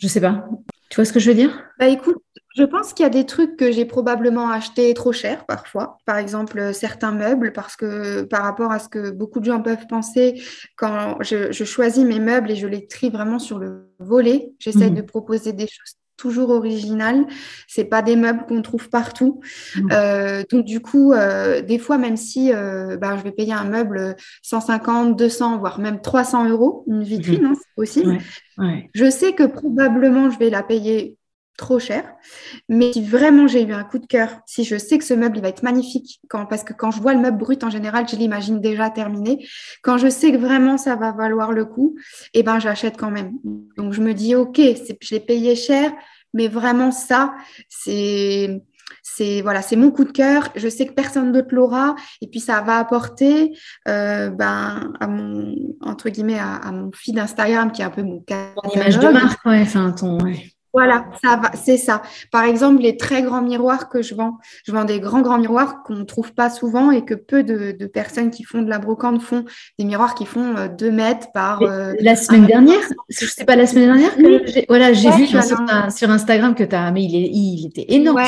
je sais pas. Tu vois ce que je veux dire? Bah écoute, je pense qu'il y a des trucs que j'ai probablement achetés trop cher parfois. Par exemple, euh, certains meubles, parce que par rapport à ce que beaucoup de gens peuvent penser, quand je, choisis mes meubles et je les trie vraiment sur le volet, j'essaie mmh. de proposer des choses toujours original. C'est pas des meubles qu'on trouve partout. Mmh. Euh, donc du coup, euh, des fois, même si euh, bah, je vais payer un meuble 150, 200, voire même 300 euros, une vitrine, mmh. hein, c'est possible. Je sais que probablement je vais la payer trop cher. Mais si vraiment j'ai eu un coup de cœur, si je sais que ce meuble il va être magnifique, parce que quand je vois le meuble brut en général, je l'imagine déjà terminé. Quand je sais que vraiment ça va valoir le coup, eh ben j'achète quand même. Donc je me dis ok, je l'ai payé cher, mais vraiment ça, c'est c'est voilà, c'est mon coup de cœur. Je sais que personne d'autre l'aura, et puis ça va apporter euh, ben, à mon entre guillemets à, mon feed d'Instagram qui est un peu mon, mon image de marque, ouais, enfin ton. Voilà, ça va, c'est ça. Par exemple, les très grands miroirs que je vends, je vends des grands grands miroirs qu'on ne trouve pas souvent et que peu de, personnes qui font de la brocante font des miroirs qui font 2 euh, mètres par. Euh, la semaine dernière, je sais pas la semaine dernière, que voilà, j'ai vu sur, Instagram que tu as, mais il, est, il était énorme.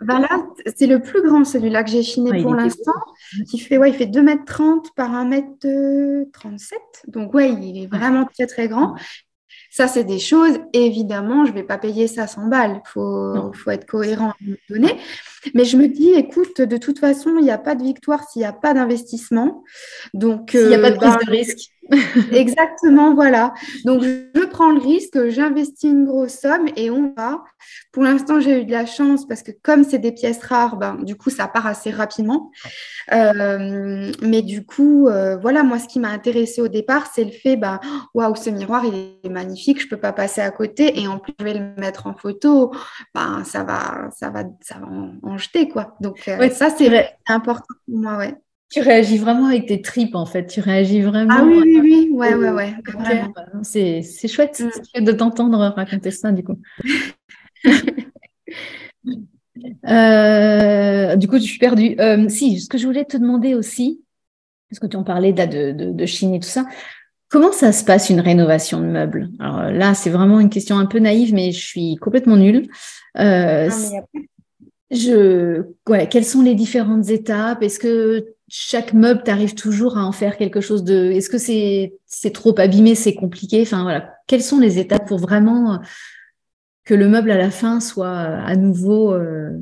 Voilà, c'est le plus grand celui-là que j'ai chiné pour l'instant, qui fait ouais, il fait 2 mètres 30 par 1 mètre 37. Donc ouais, il est vraiment très très grand. Ça, c'est des choses, évidemment, je ne vais pas payer ça 100 balles. Il faut, faut, être cohérent à un moment donné. Mais je me dis, écoute, de toute façon, il n'y a pas de victoire s'il n'y a pas d'investissement. Donc, s'il n'y a pas de prise de ben, risque. Exactement, voilà. Donc, je prends le risque, j'investis une grosse somme et on va. Pour l'instant, j'ai eu de la chance parce que comme c'est des pièces rares, ben, du coup, ça part assez rapidement. Euh, mais du coup, euh, voilà, moi, ce qui m'a intéressé au départ, c'est le fait, ben, waouh, ce miroir, il est magnifique, je ne peux pas passer à côté et en plus, je vais le mettre en photo. Ben, ça va, ça va, ça va en, jeter, quoi. Donc, euh, ça, c'est important pour moi, ouais. Tu réagis vraiment avec tes tripes, en fait. Tu réagis vraiment. Ah oui, oui, oui. Ouais, ouais, ouais. C'est, chouette, mm. de t'entendre raconter ça, du coup. Euh, du coup, je suis perdue. Euh, si, ce que je voulais te demander aussi, parce que tu en parlais de, de, de, Chine et tout ça, comment ça se passe une rénovation de meubles? Alors là, c'est vraiment une question un peu naïve, mais je suis complètement nulle. Euh, je, ouais, quelles sont les différentes étapes? Est-ce que chaque meuble, tu arrives toujours à en faire quelque chose de. Est-ce que c'est c'est trop abîmé, c'est compliqué? Enfin voilà, quelles sont les étapes pour vraiment que le meuble à la fin soit à nouveau. Euh,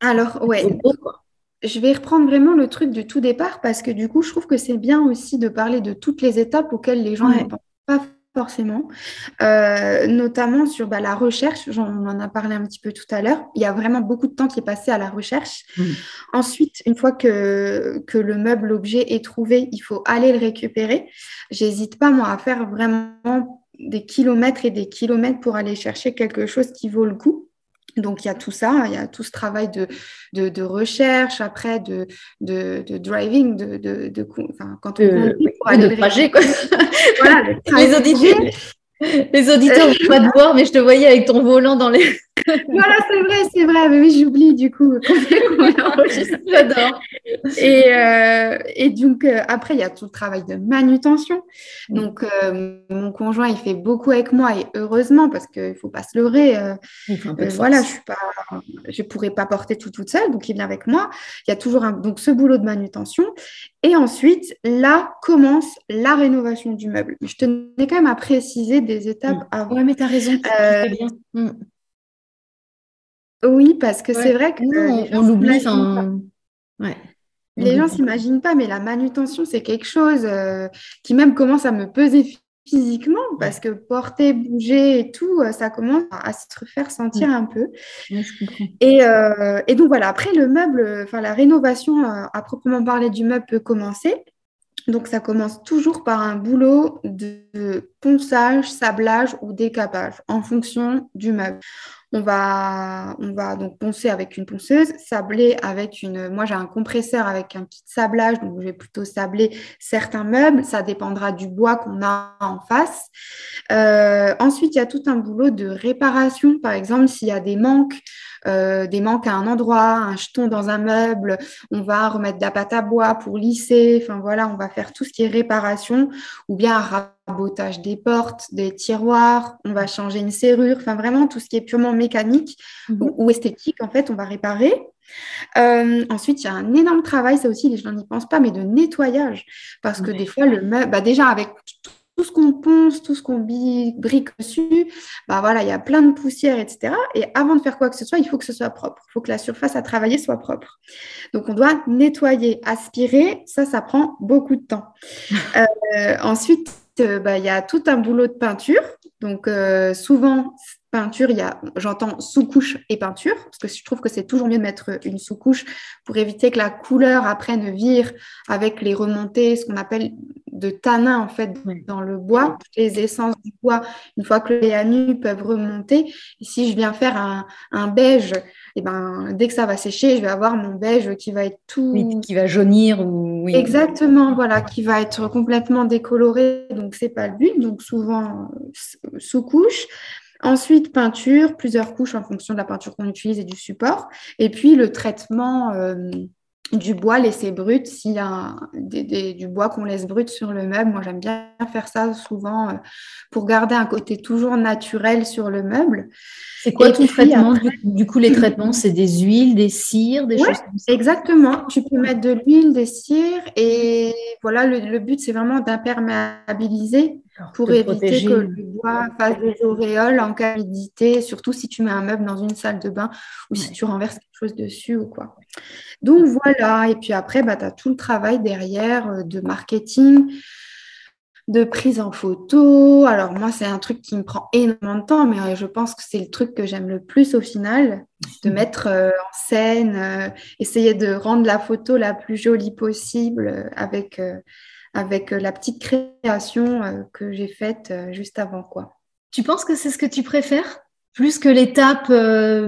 Alors ouais. je vais reprendre vraiment le truc du tout départ parce que du coup, je trouve que c'est bien aussi de parler de toutes les étapes auxquelles les gens ne pensent pas forcément, euh, notamment sur bah, la recherche, on en a parlé un petit peu tout à l'heure, il y a vraiment beaucoup de temps qui est passé à la recherche. Mmh. Ensuite, une fois que, que le meuble, l'objet est trouvé, il faut aller le récupérer. J'hésite pas, moi, à faire vraiment des kilomètres et des kilomètres pour aller chercher quelque chose qui vaut le coup. Donc, il y a tout ça, il y a tout ce travail de, de, recherche, après de, de, driving, de, de, enfin, quand on euh, de trajet, quoi. voilà, les auditeurs, les auditeurs, ne pas te voir, mais je te voyais avec ton volant dans les. voilà, c'est vrai, c'est vrai. Mais oui, j'oublie du coup J'adore. Et, euh, et donc, euh, après, il y a tout le travail de manutention. Donc, euh, mon conjoint, il fait beaucoup avec moi et heureusement, parce qu'il ne faut pas se leurrer. voilà, je ne pourrais pas porter tout toute seule, donc il vient avec moi. Il y a toujours un, donc, ce boulot de manutention. Et ensuite, là commence la rénovation du meuble. Je tenais quand même à préciser des étapes mm. avant. Oui, mais tu as raison. bien. Oui, parce que c'est vrai que on, l'oublie. Ouais. Les gens s'imaginent pas, mais la manutention, c'est quelque chose euh, qui même commence à me peser physiquement, parce que porter, bouger et tout, euh, ça commence à se faire sentir un peu. et, euh, et, donc voilà, après le meuble, enfin la rénovation à proprement parler du meuble peut commencer. Donc ça commence toujours par un boulot de ponçage, sablage ou décapage en fonction du meuble. On va, on va donc poncer avec une ponceuse, sabler avec une. Moi, j'ai un compresseur avec un petit sablage, donc je vais plutôt sabler certains meubles. Ça dépendra du bois qu'on a en face. Euh, ensuite, il y a tout un boulot de réparation. Par exemple, s'il y a des manques, euh, des manques à un endroit, un jeton dans un meuble, on va remettre de la pâte à bois pour lisser. Enfin voilà, on va faire tout ce qui est réparation ou bien rabotage des portes, des tiroirs, on va changer une serrure, enfin vraiment tout ce qui est purement mécanique mhm. ou, esthétique, en fait, on va réparer. Euh, ensuite, il y a un énorme travail, ça aussi, les gens n'y pensent pas, mais de nettoyage. Parce que des fois, le meuble, bah déjà avec tout ce qu'on ponce, tout ce qu'on brique dessus, bah voilà, il y a plein de poussière, etc. Et avant de faire quoi que ce soit, il faut que ce soit propre. Il faut que la surface à travailler soit propre. Donc, on doit nettoyer, aspirer. Ça, ça prend beaucoup de temps. Euh, ensuite, euh, bah, il y a tout un boulot de peinture. Donc, euh, souvent, peinture, il y a, j'entends sous-couche et peinture, parce que je trouve que c'est toujours mieux de mettre une sous-couche pour éviter que la couleur après ne vire avec les remontées, ce qu'on appelle de tanin en fait dans le bois, les essences du bois, une fois que les anus peuvent remonter. Et si je viens faire un, beige, et eh ben, dès que ça va sécher, je vais avoir mon beige qui va être tout... qui va jaunir ou... Exactement, voilà, qui va être complètement décoloré, donc c'est pas le but, donc souvent sous-couche. Ensuite, peinture, plusieurs couches en fonction de la peinture qu'on utilise et du support. Et puis, le traitement euh, du bois laissé brut, s'il y a du bois qu'on laisse brut sur le meuble. Moi, j'aime bien faire ça souvent euh, pour garder un côté toujours naturel sur le meuble. C'est quoi ton traitement du, coup, les traitements, c'est des huiles, des cires, des choses comme ça? Exactement. Tu peux mettre de l'huile, des cires et voilà, le but, c'est vraiment d'imperméabiliser pour éviter que le bois fasse des auréoles en cas d'humidité, surtout si tu mets un meuble dans une salle de bain ou si tu renverses quelque chose dessus ou quoi. Donc voilà, et puis après, bah, tu as tout le travail derrière euh, de marketing, de prise en photo. Alors moi, c'est un truc qui me prend énormément de temps, mais euh, je pense que c'est le truc que j'aime le plus au final, de mmh. mettre euh, en scène, essayer de rendre la photo la plus jolie possible avec avec la petite création que j'ai faite juste avant. quoi. Tu penses que c'est ce que tu préfères? Plus que l'étape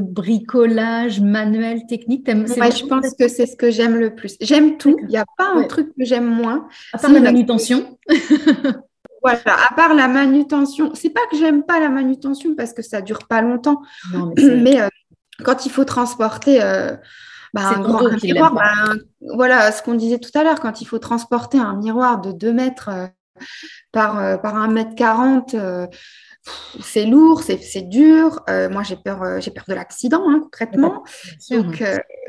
bricolage, manuel, technique ouais, Je pense que c'est ce que j'aime le plus. J'aime tout. Il n'y a pas un truc que j'aime moins. À part la manutention. voilà, à part la manutention. C'est pas que j'aime pas la manutention parce que ça dure pas longtemps. mais, quand il faut transporter bah, un grand miroir, bah, voilà ce qu'on disait tout à l'heure, quand il faut transporter un miroir de 2 mètres euh, par, euh, par 1 mètre 40, euh, c'est lourd, c'est dur. moi, j'ai peur, j'ai peur de l'accident, hein, concrètement. Donc,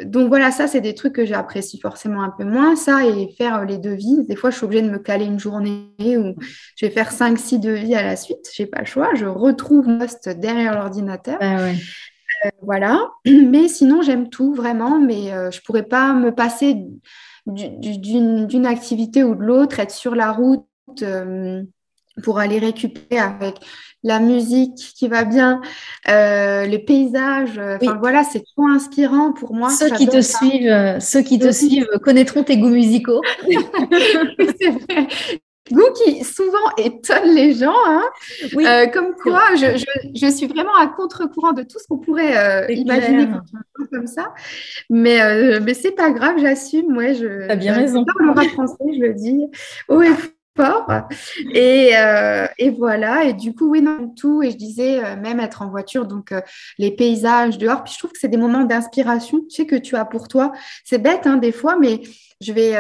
donc, voilà, ça, c'est des trucs que j'apprécie forcément un peu moins. Ça, et faire les devis. Des fois, je suis obligée de me caler une journée où je vais faire 5-6 devis à la suite. Je n'ai pas le choix. Je retrouve poste derrière l'ordinateur. Ah ouais. Euh, voilà. Mais sinon, j'aime tout vraiment, mais euh, je ne pourrais pas me passer d'une activité ou de l'autre, être sur la route euh, pour aller récupérer avec la musique qui va bien, les paysages. Enfin voilà, c'est trop inspirant pour moi. Ceux qui te suivent, ceux qui te suivent connaîtront tes goûts musicaux. c'est vrai goût qui souvent étonne les gens. Hein. Oui. Euh, comme quoi, je, je, suis vraiment à contre-courant de tout ce qu'on pourrait euh, imaginer comme ça. Mais, euh, mais c'est pas grave, j'assume. Ouais, je, as bien raison. Pas le français, je le dis. Oh, Et, euh, et, voilà. Et du coup, oui, non, tout. Et je disais, euh, même être en voiture, donc euh, les paysages dehors. Puis je trouve que c'est des moments d'inspiration, tu sais, que tu as pour toi. C'est bête, hein, des fois, mais je vais,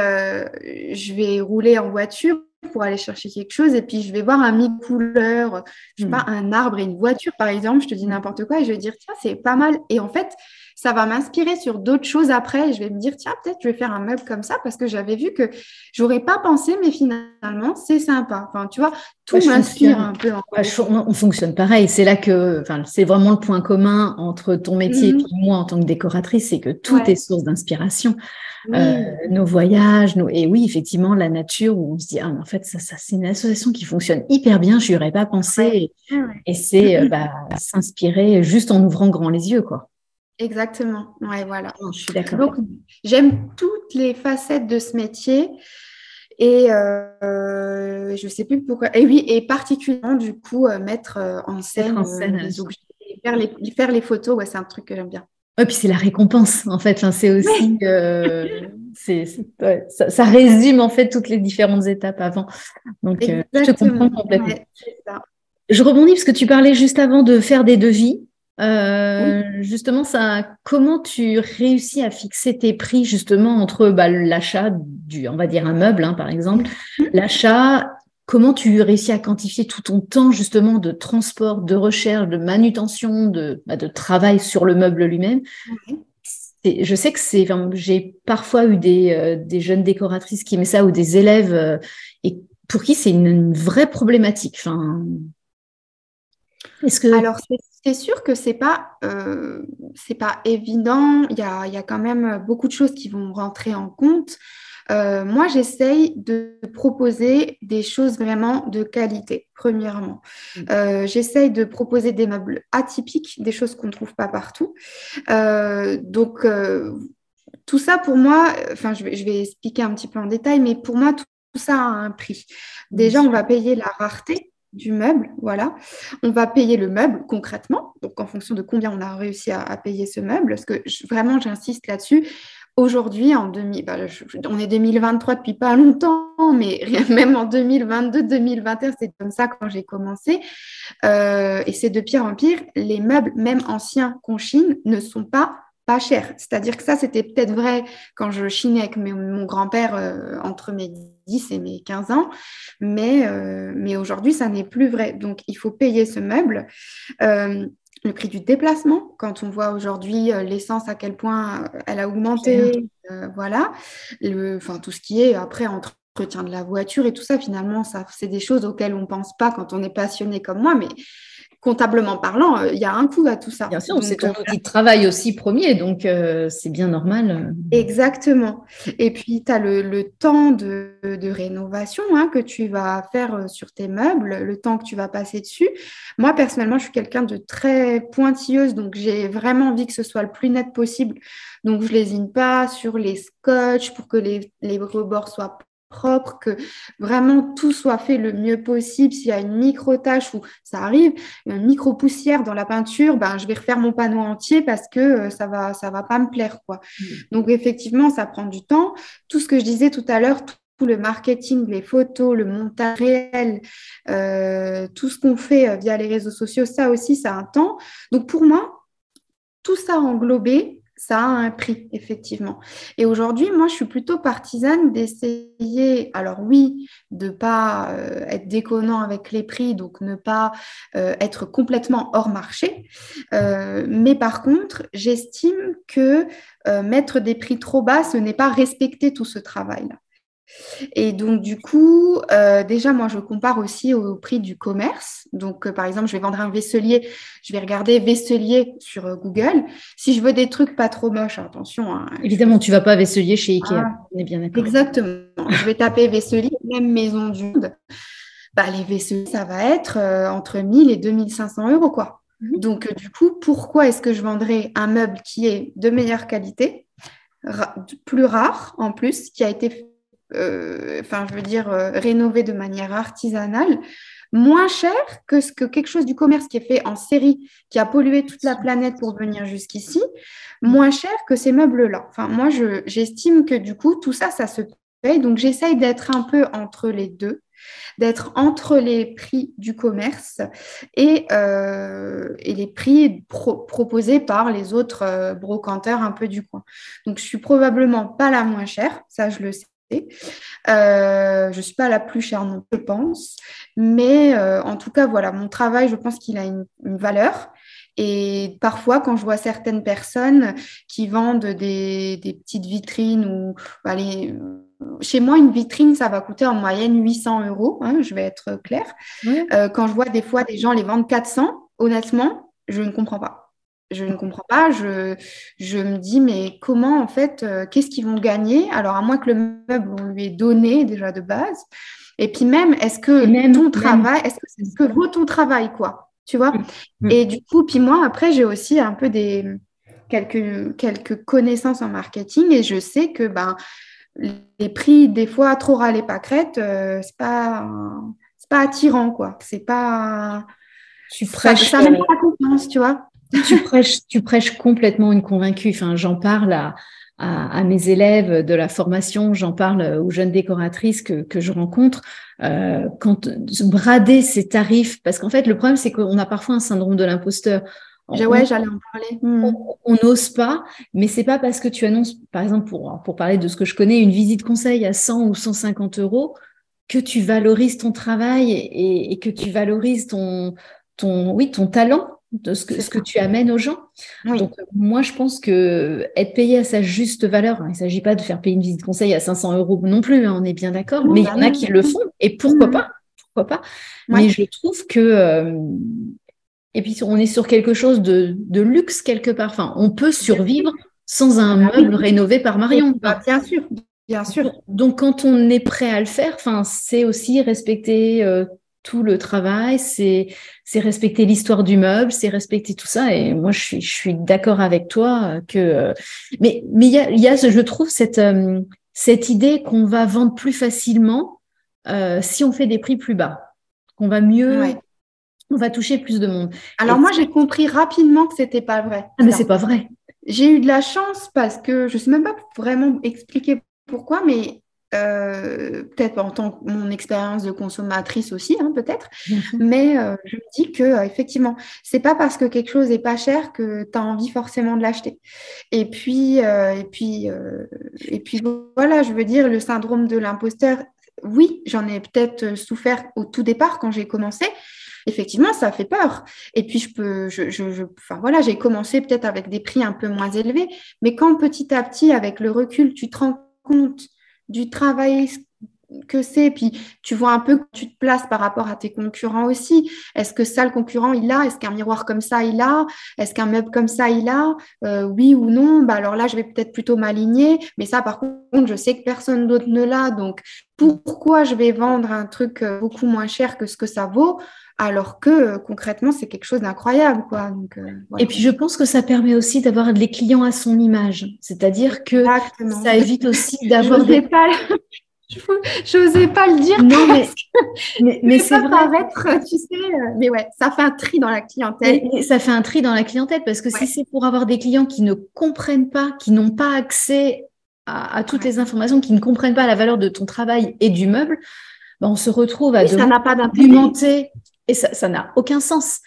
je vais rouler en voiture pour aller chercher quelque chose et puis je vais voir un mi-couleur, je sais pas, hmm. un arbre et une voiture par exemple, je te dis n'importe quoi et je vais dire tiens, c'est pas mal. Et en fait, ça va m'inspirer sur d'autres choses après. Je vais me dire tiens, peut-être je vais faire un meuble comme ça parce que j'avais vu que j'aurais pas pensé, mais finalement, c'est sympa. Enfin, tu vois, tout m'inspire un peu. on fonctionne pareil. C'est là que, enfin, c'est vraiment le point commun entre ton métier mhm. et moi en tant que décoratrice, c'est que tout est source d'inspiration. Euh, nos voyages, nos... et oui, effectivement, la nature où on se dit, ah, en fait, ça, ça c'est une association qui fonctionne hyper bien, je n'y aurais pas pensé. Et, c'est euh, bah, s'inspirer juste en ouvrant grand les yeux, quoi. Exactement, ouais, voilà. je suis d'accord. Donc, j'aime toutes les facettes de ce métier. Et euh, je ne sais plus pourquoi. Et oui, et particulièrement, du coup, mettre en scène, les objets, faire les, faire les photos, ouais, c'est un truc que j'aime bien. Et puis c'est la récompense, en fait. c'est aussi, euh, ça, résume en fait toutes les différentes étapes avant. Donc, euh, je te comprends complètement. je rebondis parce que tu parlais juste avant de faire des devis. Euh, justement, ça, comment tu réussis à fixer tes prix justement entre bah, l'achat du, on va dire un meuble, hein, par exemple, l'achat Comment tu réussis à quantifier tout ton temps justement de transport, de recherche, de manutention, de, bah, de travail sur le meuble lui-même? Je sais que c'est, j'ai parfois eu des, euh, des, jeunes décoratrices qui aimaient ça ou des élèves euh, et pour qui c'est une, vraie problématique. Enfin, est-ce que alors c'est sûr que c'est pas euh, c'est pas évident. Il y a, y a quand même beaucoup de choses qui vont rentrer en compte. Euh, moi, j'essaye de proposer des choses vraiment de qualité, premièrement. Mm. Euh, j'essaye de proposer des meubles atypiques, des choses qu'on ne trouve pas partout. Euh, donc, tout ça, pour moi, enfin, je vais, je vais, expliquer un petit peu en détail, mais pour moi, tout, ça a un prix. Déjà, on va payer la rareté du meuble, voilà. On va payer le meuble concrètement, donc en fonction de combien on a réussi à, payer ce meuble, parce que vraiment, j'insiste là-dessus, Aujourd'hui, en 2000, bah, on est 2023 depuis pas longtemps, mais même en 2022, 2021, c'est comme ça quand j'ai commencé. Euh, et c'est de pire en pire. Les meubles, même anciens qu'on chine, ne sont pas pas chers. C'est-à-dire que ça, c'était peut-être vrai quand je chinais avec mon grand-père euh, entre mes 10 et mes 15 ans, mais, euh, mais aujourd'hui, ça n'est plus vrai. Donc, il faut payer ce meuble le prix du déplacement, quand on voit aujourd'hui euh, l'essence à quel point euh, elle a augmenté, euh, voilà, le, enfin, tout ce qui est après entretien de la voiture et tout ça, finalement, ça, c'est des choses auxquelles on ne pense pas quand on est passionné comme moi, mais comptablement parlant, euh, il y a un coût à tout ça. Bien sûr, c'est ton euh, outil de travail aussi premier, donc euh, c'est bien normal. Exactement. Et puis, tu as le, temps de, rénovation hein, que tu vas faire sur tes meubles, le temps que tu vas passer dessus. Moi, personnellement, je suis quelqu'un de très pointilleuse, donc j'ai vraiment envie que ce soit le plus net possible. Donc, je ne lésine pas sur les scotch pour que les, les rebords soient propre, que vraiment tout soit fait le mieux possible. S'il y a une micro-tâche ou ça arrive, une micro-poussière dans la peinture, ben, je vais refaire mon panneau entier parce que euh, ça va, ça va pas me plaire. Quoi. Mmh. Donc effectivement, ça prend du temps. Tout ce que je disais tout à l'heure, tout le marketing, les photos, le montage réel, euh, tout ce qu'on fait euh, via les réseaux sociaux, ça aussi, ça a un temps. Donc pour moi, tout ça englobé, ça a un prix, effectivement. Et aujourd'hui, moi, je suis plutôt partisane d'essayer, alors oui, de ne pas euh, être déconnant avec les prix, donc ne pas euh, être complètement hors marché. Euh, mais par contre, j'estime que mettre des prix trop bas, ce n'est pas respecter tout ce travail-là. Et donc, du coup, euh, déjà, moi, je compare aussi au prix du commerce. Donc, euh, par exemple, je vais vendre un vaisselier, je vais regarder vaisselier sur euh, Google. Si je veux des trucs pas trop moches, attention. Hein, Évidemment, tu vas pas vaisselier chez Ikea, ah, on est bien d'accord. Exactement. je vais taper vaisselier, même maison du monde. Bah, les vaisseliers, ça va être entre 1000 et 2500 euros, quoi. Mhm. Donc, du coup, pourquoi est-ce que je vendrais un meuble qui est de meilleure qualité, plus rare en plus, qui a été euh, enfin, je veux dire, euh, rénové de manière artisanale, moins cher que, ce que quelque chose du commerce qui est fait en série, qui a pollué toute la planète pour venir jusqu'ici, moins cher que ces meubles-là. Enfin, moi, j'estime que du coup, tout ça, ça se paye. Donc, j'essaye d'être un peu entre les deux. d'être entre les prix du commerce et, euh, les prix proposés par les autres euh, brocanteurs un peu du coin. Donc, je suis probablement pas la moins chère, ça je le sais. Euh, je ne suis pas la plus chère non, je pense. Mais en tout cas, voilà, mon travail, je pense qu'il a une, valeur. Et parfois, quand je vois certaines personnes qui vendent des, des petites vitrines ou bah, les, chez moi, une vitrine, ça va coûter en moyenne 800 euros, hein, je vais être claire. Euh, quand je vois des fois des gens les vendre 400, honnêtement, je ne comprends pas. Je ne comprends pas. Je, je me dis, mais comment, en fait, euh, qu'est-ce qu'ils vont gagner? Alors, à moins que le meuble, on lui ait donné déjà de base. Et puis même, est-ce que même, ton travail, est-ce que c'est ce que vaut ton travail, quoi? Tu vois? Mm. Et du coup, puis moi, après, j'ai aussi un peu des quelques, quelques connaissances en marketing et je sais que ben, les prix, des fois, trop râler pas crête, euh, c'est pas, pas attirant, quoi. C'est pas. Ça, même pas confiance, tu vois? Tu, prêches, tu prêches complètement une convaincue. Enfin, j'en parle à, à, mes élèves de la formation, j'en parle aux jeunes décoratrices que, que je rencontre. Euh, quand brader ces tarifs, parce qu'en fait, le problème, c'est qu'on a parfois un syndrome de l'imposteur. Ouais, j'allais en parler. Hmm. On n'ose pas, mais c'est pas parce que tu annonces, par exemple, pour, pour parler de ce que je connais, une visite conseil à 100 ou 150 euros, que tu valorises ton travail et, que tu valorises ton, ton, oui, ton talent, de ce que, ce que tu amènes aux gens. Donc, moi, je pense que être payé à sa juste valeur, hein, il ne s'agit pas de faire payer une visite conseil à 500 euros non plus, hein, on est bien d'accord, mais il y en a qui le font, et pourquoi hmm. pas pourquoi pas. Mais je trouve que euh, et puis on est sur quelque chose de, luxe quelque part. Enfin, on peut survivre sans un ah meuble rénové par Marion. Bah, bien sûr, bien sûr. Donc quand on est prêt à le faire, c'est aussi respecter euh, tout le travail, c'est respecter l'histoire du meuble, c'est respecter tout ça. Et moi, je suis, je suis d'accord avec toi que. Euh, mais mais il y a, y a, je trouve cette euh, cette idée qu'on va vendre plus facilement si on fait des prix plus bas, qu'on va mieux on va toucher plus de monde. Alors moi, j'ai compris rapidement que c'était pas vrai. Ah, mais c'est pas vrai. J'ai eu de la chance parce que je ne sais même pas vraiment expliquer pourquoi, mais euh, peut-être en tant que mon expérience de consommatrice aussi, hein, peut-être. Mais euh, je me dis que euh, effectivement, c'est pas parce que quelque chose est pas cher que tu as envie forcément de l'acheter. Et puis, et puis, et puis voilà, je veux dire, le syndrome de l'imposteur. Oui, j'en ai peut-être souffert au tout départ quand j'ai commencé, effectivement, ça fait peur. Et puis, je peux, je, je, enfin voilà, j'ai commencé peut-être avec des prix un peu moins élevés, mais quand petit à petit, avec le recul, tu te rends compte du travail que c'est, puis tu vois un peu que tu te places par rapport à tes concurrents aussi. Est-ce que ça, le concurrent, il a? Est-ce qu'un miroir comme ça, il a? Est-ce qu'un meuble comme ça, il a? Euh, Oui ou non? Bah Alors là, je vais peut-être plutôt m'aligner, mais ça, par contre, je sais que personne d'autre ne l'a. Donc, pourquoi je vais vendre un truc euh, beaucoup moins cher que ce que ça vaut? Alors que euh, concrètement, c'est quelque chose d'incroyable. quoi. Et puis, je pense que ça permet aussi d'avoir des clients à son image. C'est-à-dire que ça évite aussi d'avoir des... Pas... Je n'osais pas le dire. Non, mais, mais, c'est vrai. Paraître, tu sais, euh, mais ouais, ça fait un tri dans la clientèle. ça fait un tri dans la clientèle parce que si c'est pour avoir des clients qui ne comprennent pas, qui n'ont pas accès à, toutes les informations, qui ne comprennent pas la valeur de ton travail et du meuble, ben on se retrouve à ça n'a pas argumenter et ça n'a aucun sens.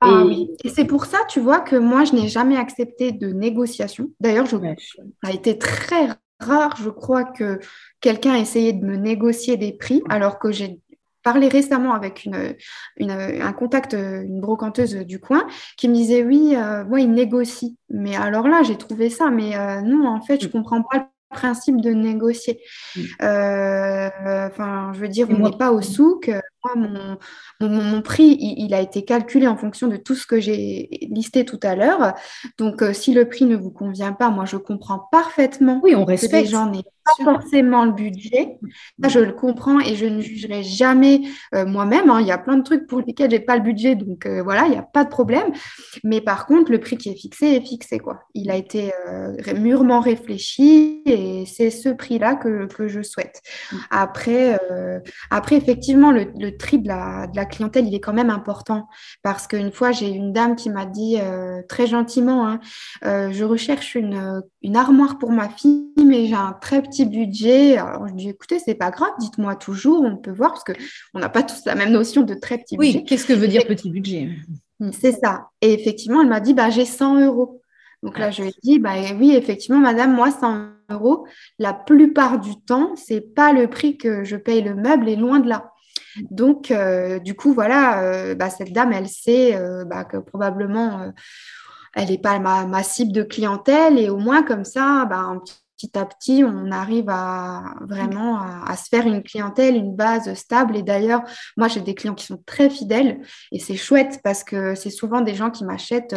Ah, et... Oui. et c'est pour ça, tu vois, que moi, je n'ai jamais accepté de négociation. D'ailleurs, je... ça a été très rare, je crois, que quelqu'un ait essayé de me négocier des prix, alors que j'ai parlé récemment avec une, un contact, une brocanteuse du coin, qui me disait oui, euh, moi, il négocie. Mais alors là, j'ai trouvé ça, mais euh, non, en fait, je ne mm. comprends pas le principe de négocier. Mm. Euh, enfin, je veux dire, on n'est pas au souk. Moi, mon, mon, prix, il, a été calculé en fonction de tout ce que j'ai listé tout à l'heure. Donc, si le prix ne vous convient pas, moi, je comprends parfaitement. Oui, on respecte. Que les forcément le budget. Ça, je le comprends et je ne jugerai jamais euh, moi-même. Hein. Il y a plein de trucs pour lesquels j'ai pas le budget, donc euh, voilà, il n'y a pas de problème. Mais par contre, le prix qui est fixé est fixé. Quoi. Il a été euh, mûrement réfléchi et c'est ce prix-là que, que, je souhaite. Après, après effectivement, le, tri de la, de la, clientèle, il est quand même important. Parce qu'une fois, j'ai une dame qui m'a dit euh, très gentiment, hein, euh, je recherche une, une, armoire pour ma fille, mais j'ai un très petit budget. Alors je dis, écoutez, c'est pas grave, dites-moi toujours, on peut voir, parce qu'on n'a pas tous la même notion de très petit budget. Oui, qu'est-ce que veut dire petit budget? C'est ça. Et effectivement, elle m'a dit, bah, j'ai 100 euros. Donc là, je lui ai dit, bah, oui, effectivement, madame, moi, 100 euros, la plupart du temps, c'est pas le prix que je paye le meuble et loin de là. Donc, euh, du coup, voilà, euh, bah, cette dame, elle sait euh, bah, que probablement, elle n'est pas ma, cible de clientèle et au moins comme ça, bah, petit à petit, on arrive à vraiment à, se faire une clientèle, une base stable. Et d'ailleurs, moi, j'ai des clients qui sont très fidèles et c'est chouette parce que c'est souvent des gens qui m'achètent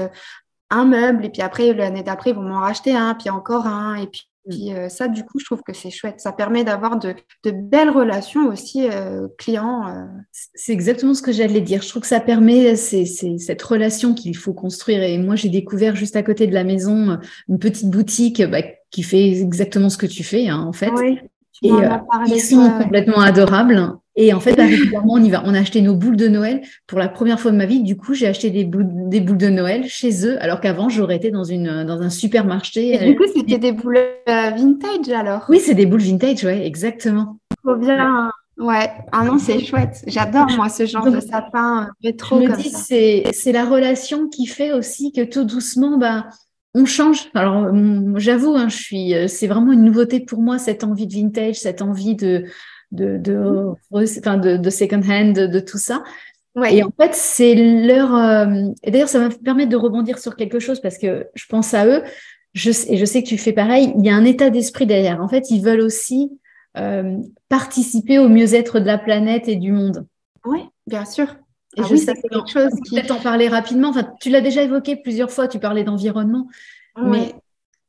un meuble et puis après l'année d'après ils vont m'en racheter un puis encore un et puis mm. euh, ça, du coup, je trouve que c'est chouette. Ça permet d'avoir de, belles relations aussi euh, clients. Euh. C'est exactement ce que j'allais dire. Je trouve que ça permet c'est, cette relation qu'il faut construire. Et moi, j'ai découvert juste à côté de la maison une petite boutique bah, qui fait exactement ce que tu fais, hein, en fait. Oui, et ils sont complètement adorables. Et en fait, bah, régulièrement, on y va. On a acheté nos boules de Noël pour la première fois de ma vie. Du coup, j'ai acheté des boules, des boules de Noël chez eux, alors qu'avant, j'aurais été dans, une, dans un supermarché. Et du coup, c'était des boules euh, vintage alors? Oui, c'est des boules vintage, ouais, exactement. Trop bien. Ouais, ah non, c'est chouette. J'adore, moi, ce genre de sapin euh, rétro. Je me dis, c'est la relation qui fait aussi que tout doucement, bah, on change. Alors, j'avoue, hein, je suis, euh, c'est vraiment une nouveauté pour moi, cette envie de vintage, cette envie de, de, de, enfin de, de second hand, de, tout ça. Et en fait, c'est leur. Euh, et d'ailleurs, ça va me permettre de rebondir sur quelque chose parce que je pense à eux. Je, et je sais que tu fais pareil. Il y a un état d'esprit derrière. En fait, ils veulent aussi euh, participer au mieux-être de la planète et du monde. Oui, bien sûr. Et ah je sais que quelque chose qui. Peut-être en parler rapidement. Enfin, tu l'as déjà évoqué plusieurs fois. Tu parlais d'environnement. Mais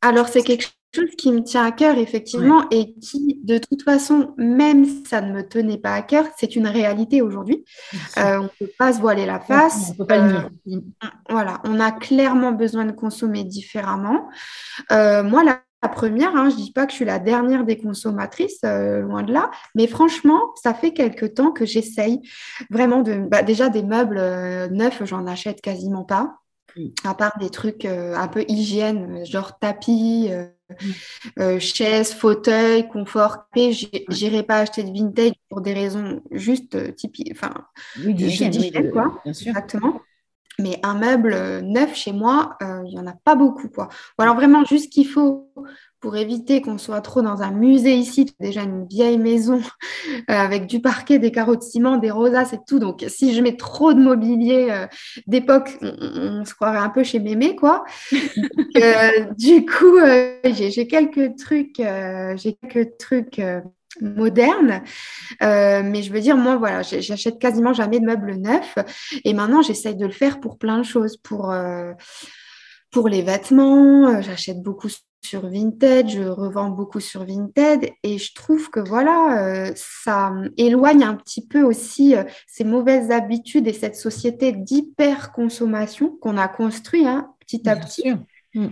alors, c'est quelque chose qui me tient à cœur, effectivement, et qui, de toute façon, même si ça ne me tenait pas à cœur, c'est une réalité aujourd'hui. Euh, on ne peut pas se voiler la face. On peut pas le nier. Euh, voilà, on a clairement besoin de consommer différemment. Euh, moi, la, première, hein, je ne dis pas que je suis la dernière des consommatrices, loin de là, mais franchement, ça fait quelque temps que j'essaye vraiment de... Bah, déjà, des meubles neufs, j'en achète quasiment pas. À part des trucs un peu hygiène, genre tapis, euh, chaise, fauteuil, confort. J'irai pas acheter de vintage pour des raisons juste euh, typiques, enfin, oui, d'hygiène, quoi. Exactement. Mais un meuble euh, neuf chez moi, il n'y en a pas beaucoup, quoi. Ou alors vraiment juste qu'il faut pour éviter qu'on soit trop dans un musée ici, déjà une vieille maison euh, avec du parquet, des carreaux de ciment, des rosaces et tout. Donc, si je mets trop de mobilier euh, d'époque, on, se croirait un peu chez Mémé, quoi. Euh, du coup, j'ai quelques trucs, j'ai quelques trucs modernes. mais je veux dire, moi, voilà, j'achète quasiment jamais de meubles neufs. Et maintenant, j'essaye de le faire pour plein de choses, pour pour les vêtements, j'achète beaucoup sur Vinted, je revends beaucoup sur Vinted et je trouve que voilà, euh, ça éloigne un petit peu aussi euh, ces mauvaises habitudes et cette société d'hyper-consommation qu'on a construit hein, petit à petit. Mm.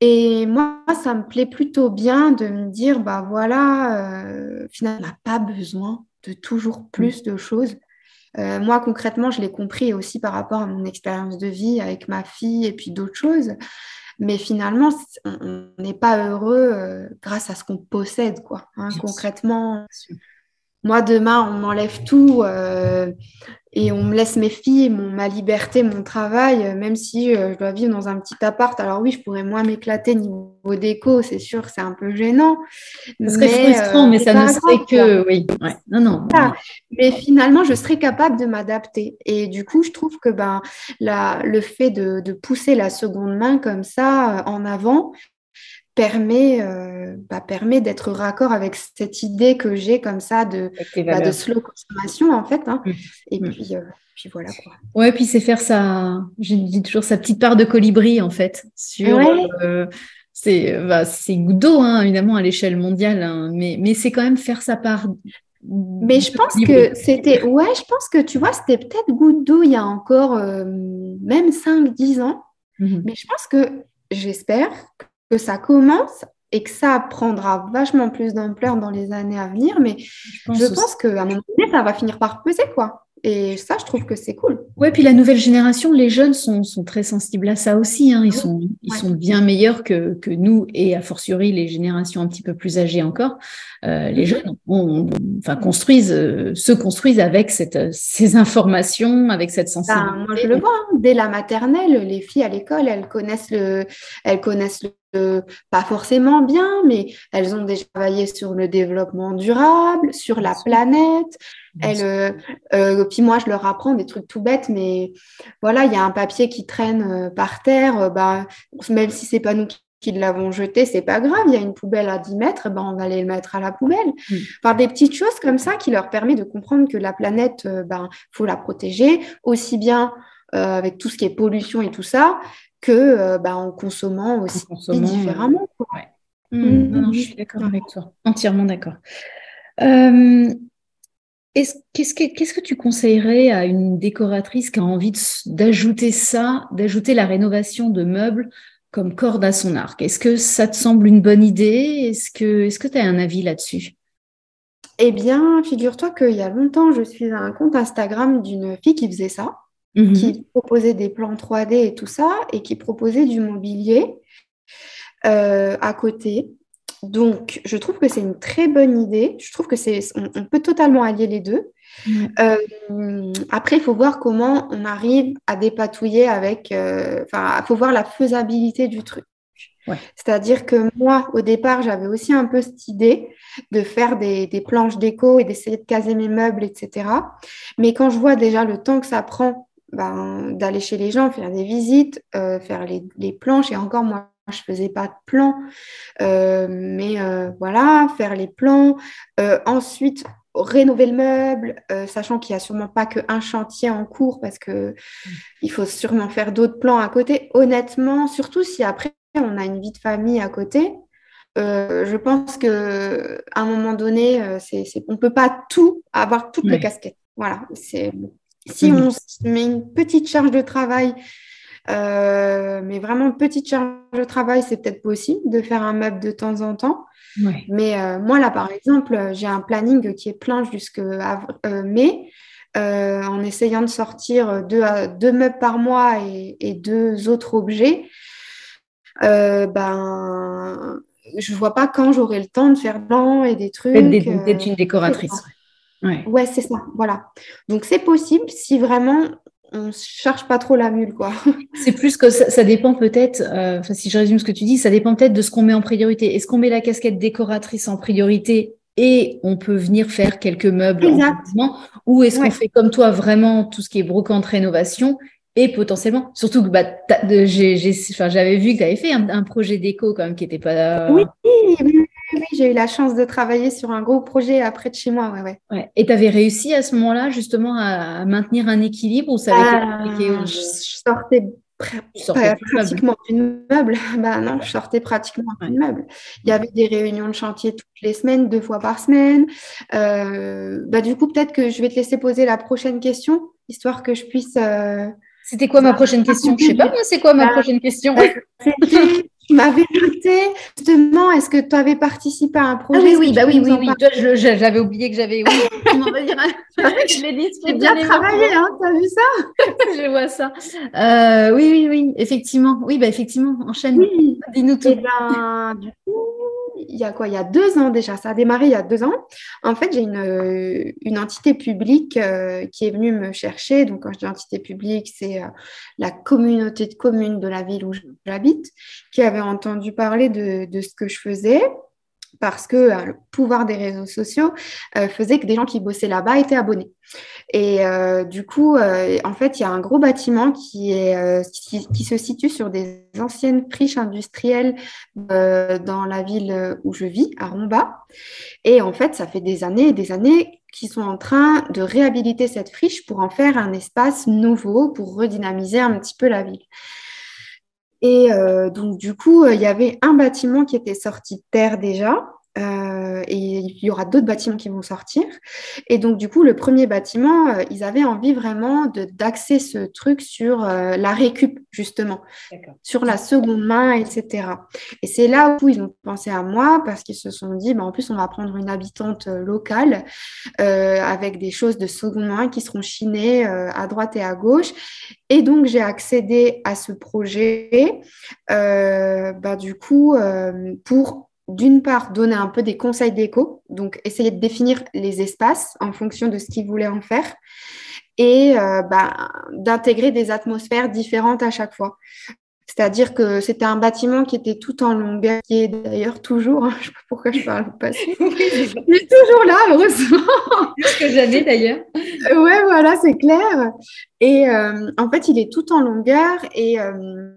Et moi, ça me plaît plutôt bien de me dire, bah voilà, euh, finalement, on n'a pas besoin de toujours mm. plus de choses. moi, concrètement, je l'ai compris aussi par rapport à mon expérience de vie avec ma fille et puis d'autres choses. Mais finalement, on n'est pas heureux euh, grâce à ce qu'on possède, quoi. Hein, concrètement, moi, demain, on m'enlève tout euh, et on me laisse mes filles, mon, ma liberté, mon travail, euh, même si je dois vivre dans un petit appart. Alors oui, je pourrais moins m'éclater niveau déco, c'est sûr, c'est un peu gênant. Ce serait frustrant, mais ça ne serait que... Oui, non, non. Mais finalement, je serais capable de m'adapter. Et du coup, je trouve que ben, la, le fait de, de pousser la seconde main comme ça en avant, permet, euh, bah, permet d'être raccord avec cette idée que j'ai comme ça de, bah, de slow consommation en fait. Hein. Mmh. Et mmh. puis, euh, puis, voilà quoi. Ouais, puis c'est faire sa, je dis toujours sa petite part de colibri en fait sur. Euh, c'est bah, goutte d'eau, hein, évidemment, à l'échelle mondiale, hein, mais, mais c'est quand même faire sa part mais je pense que c'était, ouais, je pense que tu vois, c'était peut-être goutte d'eau il y a encore même 5-10 ans. Mmh mais je pense que, j'espère que ça commence et que ça prendra vachement plus d'ampleur dans les années à venir. Mais je pense, qu'à un moment donné, ça va finir par peser, quoi. Et ça, je trouve que c'est cool. Ouais, puis la nouvelle génération, les jeunes sont, sont très sensibles à ça aussi. Hein. Ils, sont, ils sont bien meilleurs que, que, nous et a fortiori les générations un petit peu plus âgées encore. Euh, les jeunes on, enfin, construisent, euh, se construisent avec cette, ces informations, avec cette sensibilité. Ben, moi, je le vois. Hein. Dès la maternelle, les filles à l'école, elles connaissent le, elles connaissent le pas forcément bien, mais elles ont déjà travaillé sur le développement durable, sur la planète. Euh, euh, puis moi, je leur apprends des trucs tout bêtes, mais voilà, il y a un papier qui traîne euh, par terre, bah, même si c'est pas nous qui l'avons jeté, c'est pas grave, il y a une poubelle à 10 mètres, ben on va aller le mettre à la poubelle. Mm. Par des petites choses comme ça qui leur permet de comprendre que la planète, ben, faut la protéger, aussi bien avec tout ce qui est pollution et tout ça, que euh, en consommant aussi différemment. Mm, je suis d'accord avec toi, entièrement d'accord. Euh, qu'est-ce, que, tu conseillerais à une décoratrice qui a envie d'ajouter ça, d'ajouter la rénovation de meubles comme corde à son arc? Est-ce que ça te semble une bonne idée? Est-ce que tu as un avis là-dessus? Eh bien, figure-toi qu'il y a longtemps, je suis à un compte Instagram d'une fille qui faisait ça. Mhm. qui proposait des plans 3D et tout ça, et qui proposait du mobilier euh, à côté. Donc, je trouve que c'est une très bonne idée. Je trouve que c'est, on, peut totalement allier les deux. Euh, après, il faut voir comment on arrive à dépatouiller avec. Euh, enfin, il faut voir la faisabilité du truc. C'est-à-dire que moi, au départ, j'avais aussi un peu cette idée de faire des, des planches déco et d'essayer de caser mes meubles, etc. Mais quand je vois déjà le temps que ça prend ben, d'aller chez les gens, faire des visites, euh, faire les, planches. Et encore, moi, je faisais pas de plans. Euh, mais euh, voilà, faire les plans. ensuite, rénover le meuble, sachant qu'il n'y a sûrement pas qu'un chantier en cours parce que mm. il faut sûrement faire d'autres plans à côté. Honnêtement, surtout si après on a une vie de famille à côté, je pense que à un moment donné, on ne peut pas tout avoir toutes les casquettes. Voilà, c'est si on met une petite charge de travail, euh, mais vraiment petite charge de travail, c'est peut-être possible de faire un meuble de temps en temps. Mais euh, moi, là, par exemple, j'ai un planning qui est plein jusqu'à euh, mai. en essayant de sortir deux, deux meubles par mois et, deux autres objets, ben, je ne vois pas quand j'aurai le temps de faire blanc et des trucs. D'être une décoratrice. Ouais, c'est ça, voilà. Donc c'est possible si vraiment on ne cherche pas trop la mule, quoi. C'est plus que ça, dépend peut-être, euh, si je résume ce que tu dis, ça dépend peut-être de ce qu'on met en priorité. Est-ce qu'on met la casquette décoratrice en priorité et on peut venir faire quelques meubles en ou est-ce qu'on fait comme toi vraiment tout ce qui est brocante rénovation et potentiellement, surtout que bah, j'avais vu que tu avais fait un, projet déco quand même qui n'était pas. Oui, oui, j'ai eu la chance de travailler sur un gros projet après de chez moi. Ouais, ouais. Et tu avais réussi à ce moment-là justement à maintenir un équilibre ou ça avait été ah, compliqué Je sortais pratiquement d'une meuble. Bah non, je sortais pratiquement d'une meuble. Il y avait des réunions de chantier toutes les semaines, deux fois par semaine. Euh, bah, du coup, peut-être que je vais te laisser poser la prochaine question, histoire que je puisse. Euh, C'était quoi ma prochaine question? Je sais pas moi, c'est quoi ma bah, prochaine question? tu m'avais noté justement, est-ce que tu avais participé à un projet ah Oui, oui, bah oui, oui, oui. j'avais oublié que j'avais. Oui, comment va dire J'ai bien travaillé, hein, tu as vu ça? Je vois ça. Euh, oui, oui, oui, effectivement. Oui, bah effectivement, enchaîne. Oui. Dis-nous tout. Et eh ben, du coup, il y a quoi? Il y a deux ans déjà, ça a démarré il y a deux ans. En fait, j'ai une, une, entité publique euh, qui est venue me chercher. Donc, quand je dis entité publique, c'est euh, la communauté de communes de la ville où j'habite, qui avait entendu parler de, de ce que je faisais parce que euh, le pouvoir des réseaux sociaux euh, faisait que des gens qui bossaient là-bas étaient abonnés. Et euh, du coup, en fait, il y a un gros bâtiment qui, qui, se situe sur des anciennes friches industrielles dans la ville où je vis, à Romba. Et en fait, ça fait des années et des années qu'ils sont en train de réhabiliter cette friche pour en faire un espace nouveau, pour redynamiser un petit peu la ville. Et euh, donc, du coup, euh, il y avait un bâtiment qui était sorti de terre déjà. Euh, et il y aura d'autres bâtiments qui vont sortir. Et donc, du coup, le premier bâtiment, euh, ils avaient envie vraiment d'axer ce truc sur euh, la récup, justement, sur la seconde main, etc. Et c'est là où ils ont pensé à moi parce qu'ils se sont dit, bah, en plus, on va prendre une habitante locale avec des choses de seconde main qui seront chinées à droite et à gauche. Et donc, j'ai accédé à ce projet, bah, du coup, pour d'une part, donner un peu des conseils d'éco, donc essayer de définir les espaces en fonction de ce qu'ils voulaient en faire, et euh, bah, d'intégrer des atmosphères différentes à chaque fois. C'est-à-dire que c'était un bâtiment qui était tout en longueur, qui est d'ailleurs toujours, hein, je ne sais pas pourquoi je parle passé, il est toujours là, heureusement. Plus que jamais d'ailleurs. ouais, voilà, c'est clair. Et euh, en fait, il est tout en longueur et euh,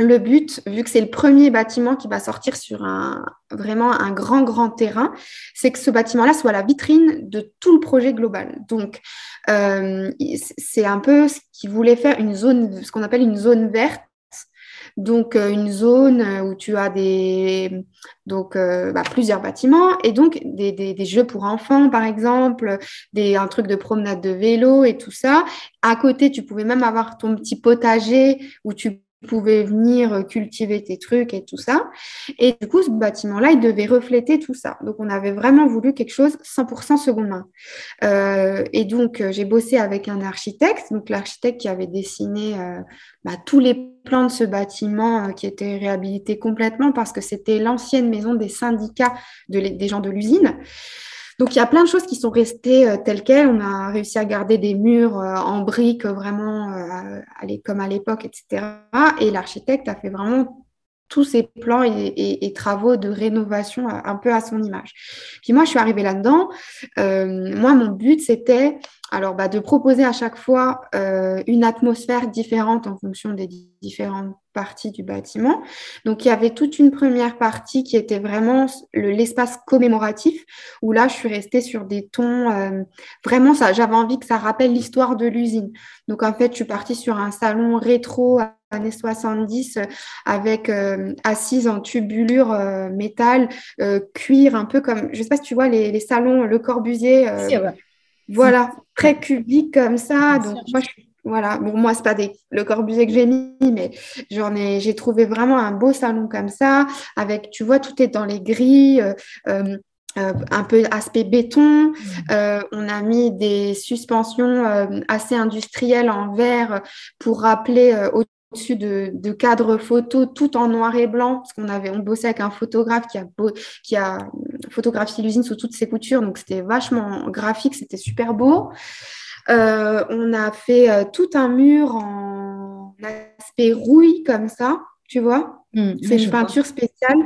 le but, vu que c'est le premier bâtiment qui va sortir sur un vraiment un grand grand terrain, c'est que ce bâtiment-là soit la vitrine de tout le projet global. Donc, euh, c'est un peu ce qu'il voulait faire une zone, ce qu'on appelle une zone verte. Donc, euh, une zone où tu as des, donc, euh, bah, plusieurs bâtiments et donc des, des, jeux pour enfants, par exemple, des, un truc de promenade de vélo et tout ça. À côté, tu pouvais même avoir ton petit potager où tu pouvais venir cultiver tes trucs et tout ça. Et du coup, ce bâtiment-là, il devait refléter tout ça. Donc, on avait vraiment voulu quelque chose 100% seconde main. Euh, et donc, euh, j'ai bossé avec un architecte, donc l'architecte qui avait dessiné euh, bah, tous les plans de ce bâtiment qui était réhabilité complètement parce que c'était l'ancienne maison des syndicats des gens de l'usine. Donc, il y a plein de choses qui sont restées euh, telles quelles. On a réussi à garder des murs euh, en briques vraiment euh, comme à l'époque, etc. Et l'architecte a fait vraiment tous ses plans et, travaux de rénovation un peu à son image. Puis moi, je suis arrivée là-dedans. moi, mon but, c'était alors bah, de proposer à chaque fois une atmosphère différente en fonction des différentes partie du bâtiment. Donc, il y avait toute une première partie qui était vraiment l'espace commémoratif, où là, je suis restée sur des tons, euh, vraiment, ça, j'avais envie que ça rappelle l'histoire de l'usine. Donc, en fait, je suis partie sur un salon rétro années 70 avec euh, assise en tubulure euh, métal, cuir, un peu comme, je sais pas si tu vois les, salons Le Corbusier. Voilà, très cubique comme ça. Donc, moi, je suis voilà, bon, moi, c'est pas des, le Corbusier que j'ai mis, mais j'en ai, j'ai trouvé vraiment un beau salon comme ça, avec, tu vois, tout est dans les grilles, euh, euh, euh, un peu aspect béton. Mmh. on a mis des suspensions assez industrielles en verre pour rappeler au-dessus de, de, cadres photos tout en noir et blanc, parce qu'on avait, on bossait avec un photographe qui a, qui a photographié l'usine sous toutes ses coutures, donc c'était vachement graphique, c'était super beau. Euh, on a fait euh, tout un mur en aspect rouille comme ça, tu vois. Mmh, C'est une peinture spéciale.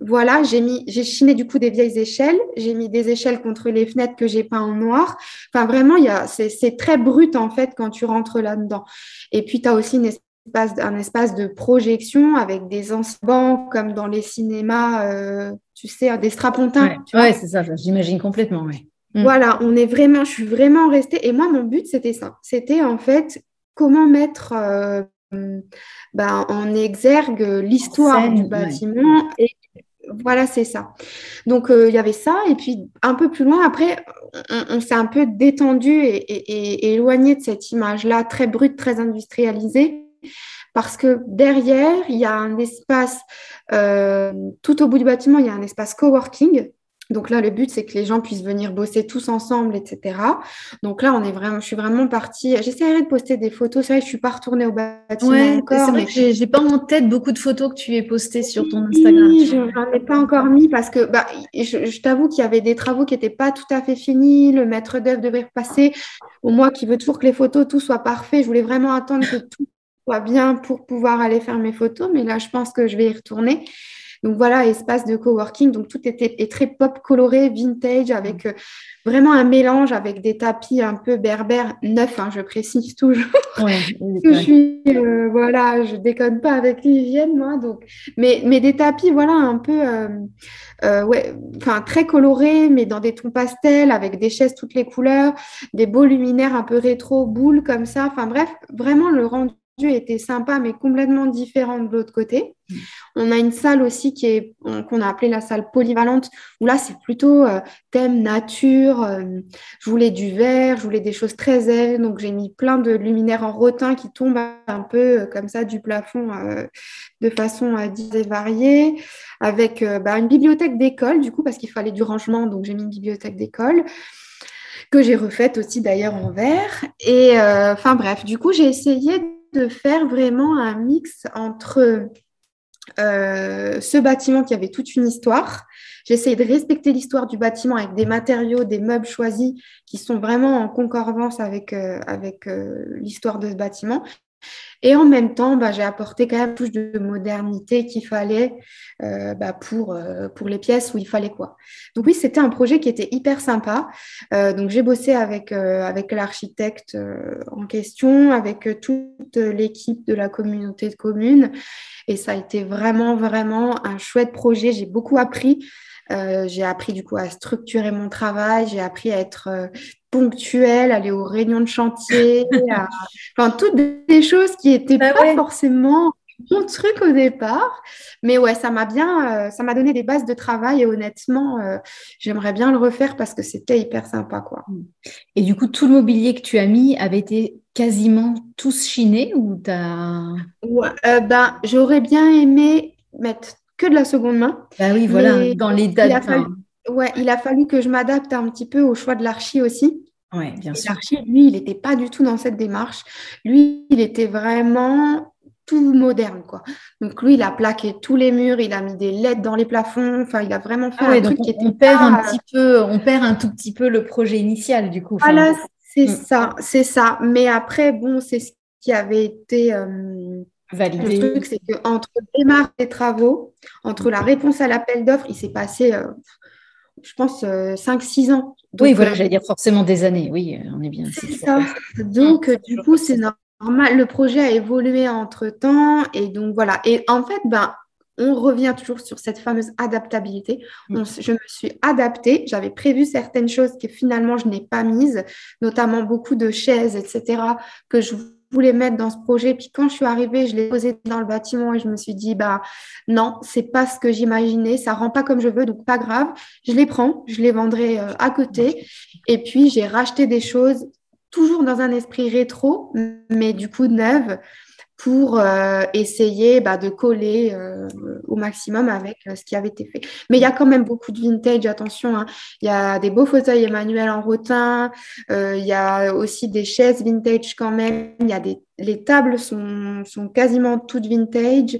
Voilà, j'ai mis, j'ai chiné du coup des vieilles échelles. J'ai mis des échelles contre les fenêtres que j'ai peint en noir. Enfin, vraiment, il c'est, très brut en fait quand tu rentres là-dedans. Et puis, tu as aussi espace, un espace de projection avec des bancs comme dans les cinémas, euh, tu sais, des strapontins. Oui, c'est ça, j'imagine complètement, oui. Mm. Voilà, on est vraiment, je suis vraiment restée. Et moi, mon but, c'était ça. C'était en fait comment mettre euh, ben, en exergue l'histoire du bâtiment. Et voilà, c'est ça. Donc, euh, il y avait ça. Et puis, un peu plus loin, après, on, s'est un peu détendu et, éloigné de cette image-là, très brute, très industrialisée. Parce que derrière, il y a un espace, euh, tout au bout du bâtiment, il y a un espace coworking donc là, le but, c'est que les gens puissent venir bosser tous ensemble, etc. Donc là, on est vraiment, je suis vraiment partie. J'essaierai de poster des photos. C'est vrai que je suis pas retournée au bâtiment ouais, C'est vrai que j'ai pas en tête beaucoup de photos que tu aies postées sur ton Instagram. Oui, je n'en ai pas encore mis parce que bah, je, t'avoue qu'il y avait des travaux qui n'étaient pas tout à fait finis. Le maître d'œuvre devait repasser. Au moi qui veux toujours que les photos, tout soit parfait, je voulais vraiment attendre que tout soit bien pour pouvoir aller faire mes photos. Mais là, je pense que je vais y retourner. Donc voilà, espace de coworking. Donc tout était est très pop coloré, vintage, avec euh, vraiment un mélange avec des tapis un peu berbères neufs, hein, je précise toujours. Ouais, je suis, euh, voilà, je déconne pas avec l'hygiène, moi. Donc, mais, mais des tapis, voilà, un peu, euh, ouais, enfin très colorés, mais dans des tons pastels, avec des chaises toutes les couleurs, des beaux luminaires un peu rétro, boules comme ça. Enfin bref, vraiment le rendu était sympa, mais complètement différent de l'autre côté. On a une salle aussi qui est qu'on a appelée la salle polyvalente, où là, c'est plutôt euh, thème nature. Euh, je voulais du vert, je voulais des choses très zen, donc j'ai mis plein de luminaires en rotin qui tombent un peu euh, comme ça du plafond de façon et variée, avec bah, une bibliothèque d'école, du coup, parce qu'il fallait du rangement, donc j'ai mis une bibliothèque d'école que j'ai refaite aussi d'ailleurs en verre. Et enfin bref, du coup, j'ai essayé de faire vraiment un mix entre euh, ce bâtiment qui avait toute une histoire. J'essayais de respecter l'histoire du bâtiment avec des matériaux, des meubles choisis qui sont vraiment en concordance avec, euh, avec euh, l'histoire de ce bâtiment. Et en même temps, bah, j'ai apporté quand même plus de modernité qu'il fallait euh, bah, pour, euh, pour les pièces où il fallait quoi. Donc oui, c'était un projet qui était hyper sympa. Euh, donc j'ai bossé avec, avec l'architecte en question, avec toute l'équipe de la communauté de communes. Et ça a été vraiment, vraiment un chouette projet. J'ai beaucoup appris. j'ai appris du coup à structurer mon travail, j'ai appris à être ponctuelle, aller aux réunions de chantier, enfin toutes des choses qui n'étaient bah pas forcément mon truc au départ. Mais ouais, ça m'a bien, euh, ça m'a donné des bases de travail et honnêtement, euh, j'aimerais bien le refaire parce que c'était hyper sympa, quoi. Et du coup, tout le mobilier que tu as mis avait été quasiment tous chinés ou t'as ouais, euh, ben, j'aurais bien aimé mettre que de la seconde main. Bah oui, voilà, dans les dates. Ouais, il a fallu que je m'adapte un petit peu au choix de l'archi aussi. Ouais, bien sûr. L'archi, lui, il n'était pas du tout dans cette démarche. Lui, il était vraiment tout moderne, quoi. Donc lui, il a plaqué tous les murs, il a mis des LED dans les plafonds. Enfin, il a vraiment fait ah un truc qui était. On perd un petit peu, on perd un tout petit peu le projet initial, du coup. Voilà, c'est mm. ça, c'est ça. Mais après, bon, c'est ce qui avait été. Euh, Validé. Le truc, c'est qu'entre le démarrage des travaux, entre la réponse à l'appel d'offres, il s'est passé euh, je pense, 5-6 euh, ans. oui, voilà, euh, j'allais dire forcément des années. Oui, on est bien. C'est ça. Donc, euh, du coup, c'est normal. Le projet a évolué entre temps. Et donc, voilà. Et en fait, ben, on revient toujours sur cette fameuse adaptabilité. Mm. je me suis adaptée. J'avais prévu certaines choses que finalement, je n'ai pas mises, notamment beaucoup de chaises, etc., que je voulais mettre dans ce projet. Puis quand je suis arrivée, je l'ai posé dans le bâtiment et je me suis dit, bah non, c'est pas ce que j'imaginais, ça rend pas comme je veux, donc pas grave. Je les prends, je les vendrai euh, à côté. Et puis j'ai racheté des choses toujours dans un esprit rétro, mais du coup neuves pour euh, essayer bah, de coller euh, au maximum avec euh, ce qui avait été fait. Mais il y a quand même beaucoup de vintage, attention, hein. il y a des beaux fauteuils Emmanuel en rotin, il y a aussi des chaises vintage quand même, il y a des, les tables sont, sont quasiment toutes vintage,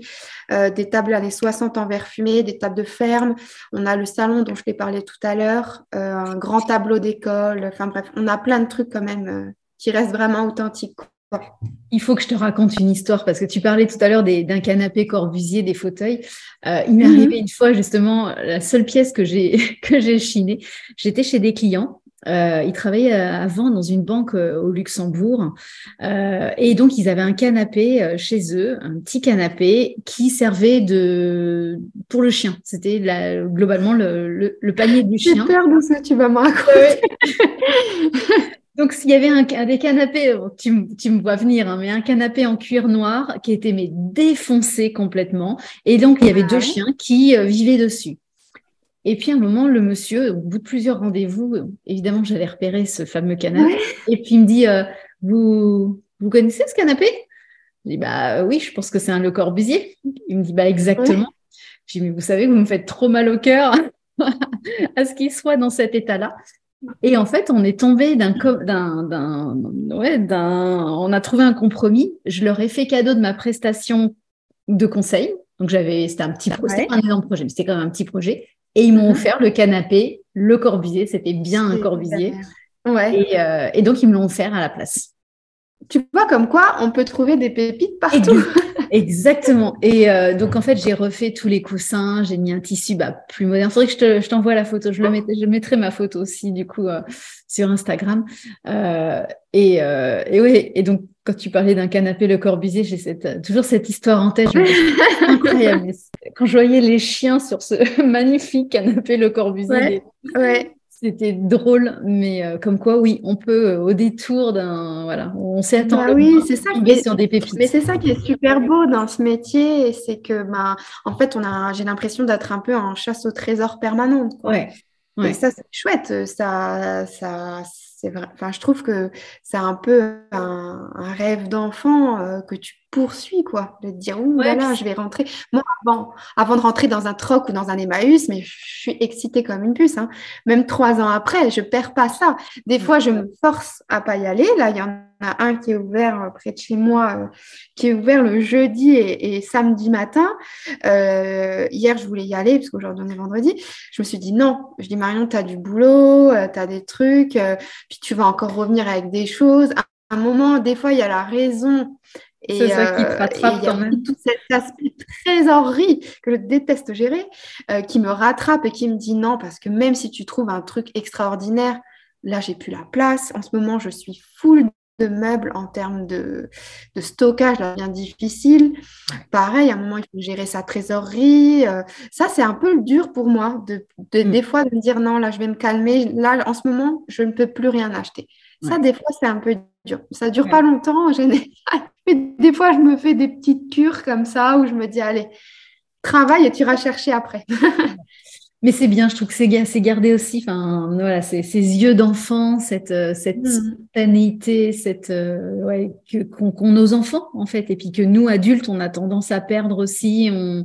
des tables années 60 en verre fumé, des tables de ferme, on a le salon dont je t'ai parlé tout à l'heure, un grand tableau d'école, enfin bref, on a plein de trucs quand même qui restent vraiment authentiques. Il faut que je te raconte une histoire parce que tu parlais tout à l'heure d'un canapé Corbusier, des fauteuils. Euh, il m'est mhm. arrivé une fois justement la seule pièce que j'ai que j'ai chinée. J'étais chez des clients. Euh, ils travaillaient euh, avant dans une banque au Luxembourg et donc ils avaient un canapé chez eux, un petit canapé qui servait de pour le chien. C'était globalement le, le, panier du chien. J'ai peur de ce que tu vas me raconter. Donc, s'il y avait un, des canapés, tu, me vois venir, hein, mais un canapé en cuir noir qui était mais défoncé complètement. Et donc, il y avait deux chiens qui euh, vivaient dessus. Et puis, à un moment, le monsieur, au bout de plusieurs rendez-vous, évidemment, j'avais repéré ce fameux canapé. Et puis, il me dit, euh, vous, vous connaissez ce canapé? Je dis, bah oui, je pense que c'est un Le Corbusier. Il me dit, bah exactement. Je dis, mais vous savez, vous me faites trop mal au cœur à ce qu'il soit dans cet état-là. Et en fait, on est tombé d'un, d'un, ouais, d'un, on a trouvé un compromis. Je leur ai fait cadeau de ma prestation de conseil. Donc j'avais, c'était un petit projet, un énorme projet, mais c'était quand même un petit projet. Et ils m'ont uh-huh. offert le canapé, le Corbusier. C'était bien un Corbusier. Ouais. Euh, et, donc ils me l'ont offert à la place. Tu vois comme quoi on peut trouver des pépites partout. Exactement. Et euh, donc, en fait, j'ai refait tous les coussins, j'ai mis un tissu bah, plus moderne. Faudrait que je t'envoie la photo. Je, le mettrai, je mettrai ma photo aussi, du coup, euh, sur Instagram. Euh, et, et oui, et donc, quand tu parlais d'un canapé Le Corbusier, j'ai cette, toujours cette histoire en tête. incroyable. Quand je voyais les chiens sur ce magnifique canapé Le Corbusier, ouais, C'était drôle, mais euh, comme quoi, oui, on peut euh, au détour d'un, voilà, on s'y attend. Bah oui, c'est ça qui est, sur des pépites. Mais c'est ça qui est super beau dans ce métier, c'est que, bah, en fait, on a, j'ai l'impression d'être un peu en chasse au trésor permanente. Quoi. Ouais. Et ça, c'est chouette. Ça, ça, c'est vrai. Enfin, je trouve que c'est un peu un, rêve d'enfant euh, que tu poursuis, quoi. De te dire, ouh voilà, je vais rentrer. Moi, avant, avant de rentrer dans un troc ou dans un Emmaüs, mais je suis excitée comme une puce. Hein. Même trois ans après, je perds pas ça. Des fois, je me force à pas y aller. Là, il y en a un qui est ouvert euh, près de chez moi, euh, qui est ouvert le jeudi et, samedi matin. hier, je voulais y aller parce qu'aujourd'hui, on est vendredi. Je me suis dit non. Je dis, Marion, tu as du boulot, tu as des trucs puis tu vas encore revenir avec des choses. À un moment, des fois, il y a la raison. Et, c'est ça qui te euh, rattrape quand même. Tout cet aspect trésorerie que je déteste gérer, euh, qui me rattrape et qui me dit non, parce que même si tu trouves un truc extraordinaire, là, j'ai plus la place. En ce moment, je suis full de meubles en termes de, stockage, là, bien difficile. Pareil, à un moment, il faut gérer sa trésorerie. Euh, ça, c'est un peu dur pour moi, de, mm. des fois, de me dire non, là, je vais me calmer. Là, en ce moment, je ne peux plus rien acheter. Ça, des fois, c'est un peu dur. Ça ne dure pas longtemps en général. des fois, je me fais des petites cures comme ça où je me dis, allez, travaille et tu iras chercher après. Mais c'est bien, je trouve que c'est gardé aussi, enfin, voilà, ces, yeux d'enfant, cette, euh, cette mm. spontanéité, cette, euh, ouais, qu'ont nos enfants, en fait, et puis que nous, adultes, on a tendance à perdre aussi. On...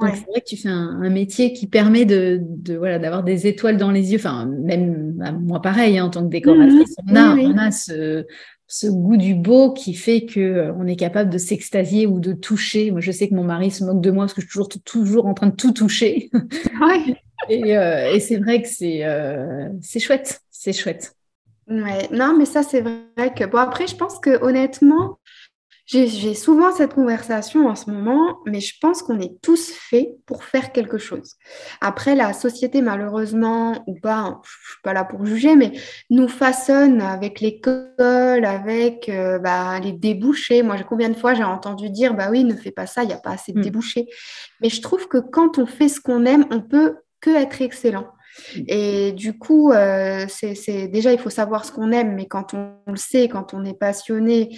C'est vrai que tu fais un, métier qui permet de, de voilà, d'avoir des étoiles dans les yeux. Enfin, même bah, moi, pareil, hein, en tant que décoratrice, mm-hmm. on, a, on a ce, ce goût du beau qui fait que euh, on est capable de s'extasier ou de toucher. Moi, je sais que mon mari se moque de moi parce que je suis toujours, toujours en train de tout toucher. Ouais. Euh, et, c'est vrai que c'est euh, c'est chouette, c'est chouette. Ouais, non, mais ça, c'est vrai que. Bon, après, je pense que honnêtement, j'ai souvent cette conversation en ce moment, mais je pense qu'on est tous faits pour faire quelque chose. Après, la société, malheureusement, ou pas, je ne suis pas là pour juger, mais nous façonne avec l'école, avec euh, bah, les débouchés. Moi, combien de fois j'ai entendu dire, bah oui, ne fais pas ça, il n'y a pas assez de mm. débouchés. Mais je trouve que quand on fait ce qu'on aime, on peut que être excellent. Et du coup, euh, c'est déjà, il faut savoir ce qu'on aime, mais quand on, le sait, quand on est passionné,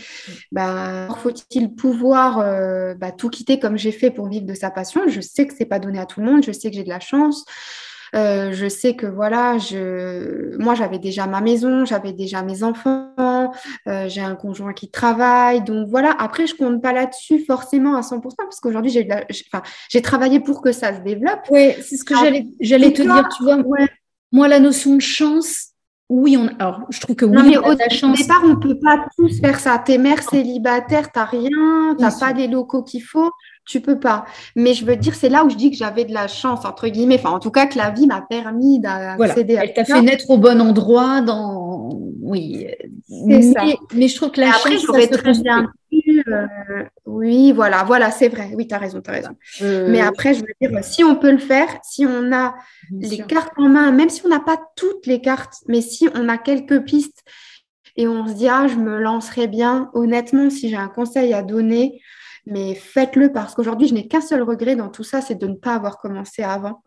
bah, faut-il pouvoir euh, bah, tout quitter comme j'ai fait pour vivre de sa passion? Je sais que c'est pas donné à tout le monde, je sais que j'ai de la chance. Euh, je sais que voilà, je... moi j'avais déjà ma maison, j'avais déjà mes enfants, euh, j'ai un conjoint qui travaille. Donc voilà, après je compte pas là-dessus forcément à 100% parce qu'aujourd'hui j'ai, la... enfin, j'ai travaillé pour que ça se développe. Oui, c'est ce que j'allais, j'allais te dire, tu vois. Moi, la notion de chance, oui, on... alors je trouve que oui, mais au, départ, on ne peut pas tous faire ça. T'es mère célibataire, t'as rien, t'as pas les locaux qu'il faut tu peux pas. Mais je veux dire, c'est là où je dis que j'avais de la chance, entre guillemets. Enfin, en tout cas, que la vie m'a permis d'accéder à Elle t'a fait naître au bon endroit dans. Oui. Mais, ça. mais je trouve que la après, j'aurais très bien euh, oui, voilà, voilà, c'est vrai. Oui, tu as raison, tu as raison. Euh, mais après, je veux dire, si on peut le faire, si on a les cartes en main, même si on n'a pas toutes les cartes, mais si on a quelques pistes et on se dit, ah, je me lancerai bien, honnêtement, si j'ai un conseil à donner, mais faites-le parce qu'aujourd'hui, je n'ai qu'un seul regret dans tout ça, c'est de ne pas avoir commencé avant.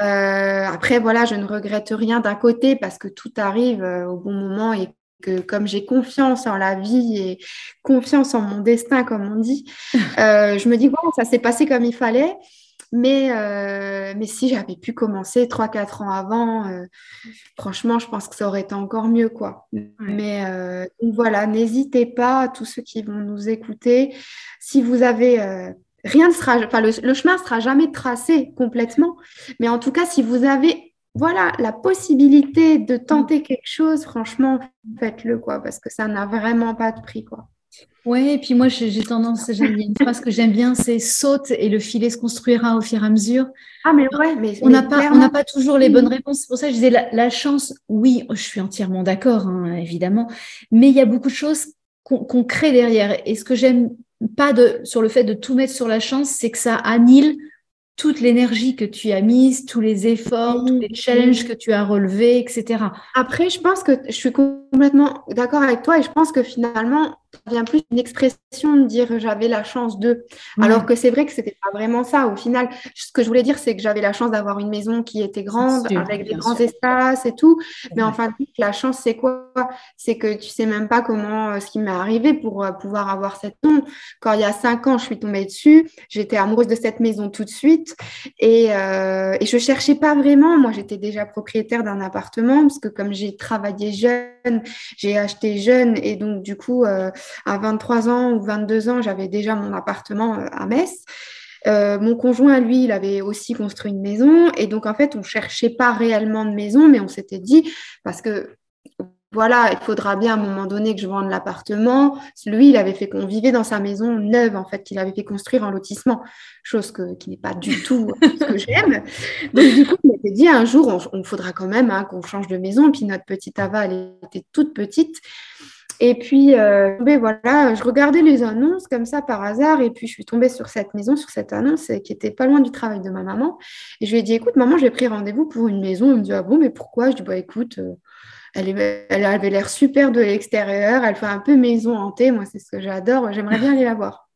Euh, après, voilà, je ne regrette rien d'un côté parce que tout arrive euh, au bon moment et que comme j'ai confiance en la vie et confiance en mon destin, comme on dit, euh, je me dis, bon, ça s'est passé comme il fallait. Mais, euh, mais si j'avais pu commencer 3-4 ans avant, euh, franchement, je pense que ça aurait été encore mieux. quoi. Mais euh, voilà, n'hésitez pas, tous ceux qui vont nous écouter, si vous avez... rien ne sera, enfin, le, chemin ne sera jamais tracé complètement, mais en tout cas, si vous avez voilà, la possibilité de tenter quelque chose, franchement, faites-le, quoi, parce que ça n'a vraiment pas de prix, quoi. Oui, et puis moi j'ai tendance, il y a une phrase que j'aime bien, c'est saute et le filet se construira au fur et à mesure. Ah mais ouais, mais on n'a pas, on n'a pas toujours les bonnes réponses. C'est pour ça que je disais la, chance. Oui, je suis entièrement d'accord, hein, évidemment, mais il y a beaucoup de choses qu'on crée derrière. Et ce que j'aime pas de sur le fait de tout mettre sur la chance, c'est que ça annule toute l'énergie que tu as mise, tous les efforts, tous les challenges que tu as relevés, etc. Après, je pense que je suis complètement d'accord avec toi et je pense que finalement, vient plus d'une expression de dire j'avais la chance de. Alors que c'est vrai que c'était pas vraiment ça. Au final, ce que je voulais dire, c'est que j'avais la chance d'avoir une maison qui était grande, avec des grands espaces et tout. Mais enfin, la chance, c'est quoi? C'est que tu sais même pas comment euh, ce qui m'est arrivé pour euh, pouvoir avoir cette maison. Quand il y a cinq ans, je suis tombée dessus, j'étais amoureuse de cette maison tout de suite et, euh, et je cherchais pas vraiment. Moi, j'étais déjà propriétaire d'un appartement parce que comme j'ai travaillé jeune, j'ai acheté jeune et donc du coup, euh, à 23 ans ou 22 ans, j'avais déjà mon appartement euh, à Metz. Euh, mon conjoint, lui, il avait aussi construit une maison. Et donc, en fait, on cherchait pas réellement de maison, mais on s'était dit, parce que voilà, il faudra bien à un moment donné que je vende l'appartement. Lui, il avait fait qu'on vivait dans sa maison neuve, en fait, qu'il avait fait construire en lotissement, chose qui n'est pas du tout ce que j'aime. Donc, du coup, on s'était dit, un jour, on, faudra quand même hein, qu'on change de maison. Puis, notre petite Ava, elle était toute petite. Et puis, euh, ben voilà, je regardais les annonces comme ça par hasard, et puis je suis tombée sur cette maison, sur cette annonce qui était pas loin du travail de ma maman. Et je lui ai dit, écoute, maman, j'ai pris rendez-vous pour une maison. Elle me dit, ah bon, mais pourquoi? Je dis, bah écoute, euh, elle, elle, avait l'air super de l'extérieur, elle fait un peu maison hantée, moi c'est ce que j'adore, j'aimerais bien aller la voir.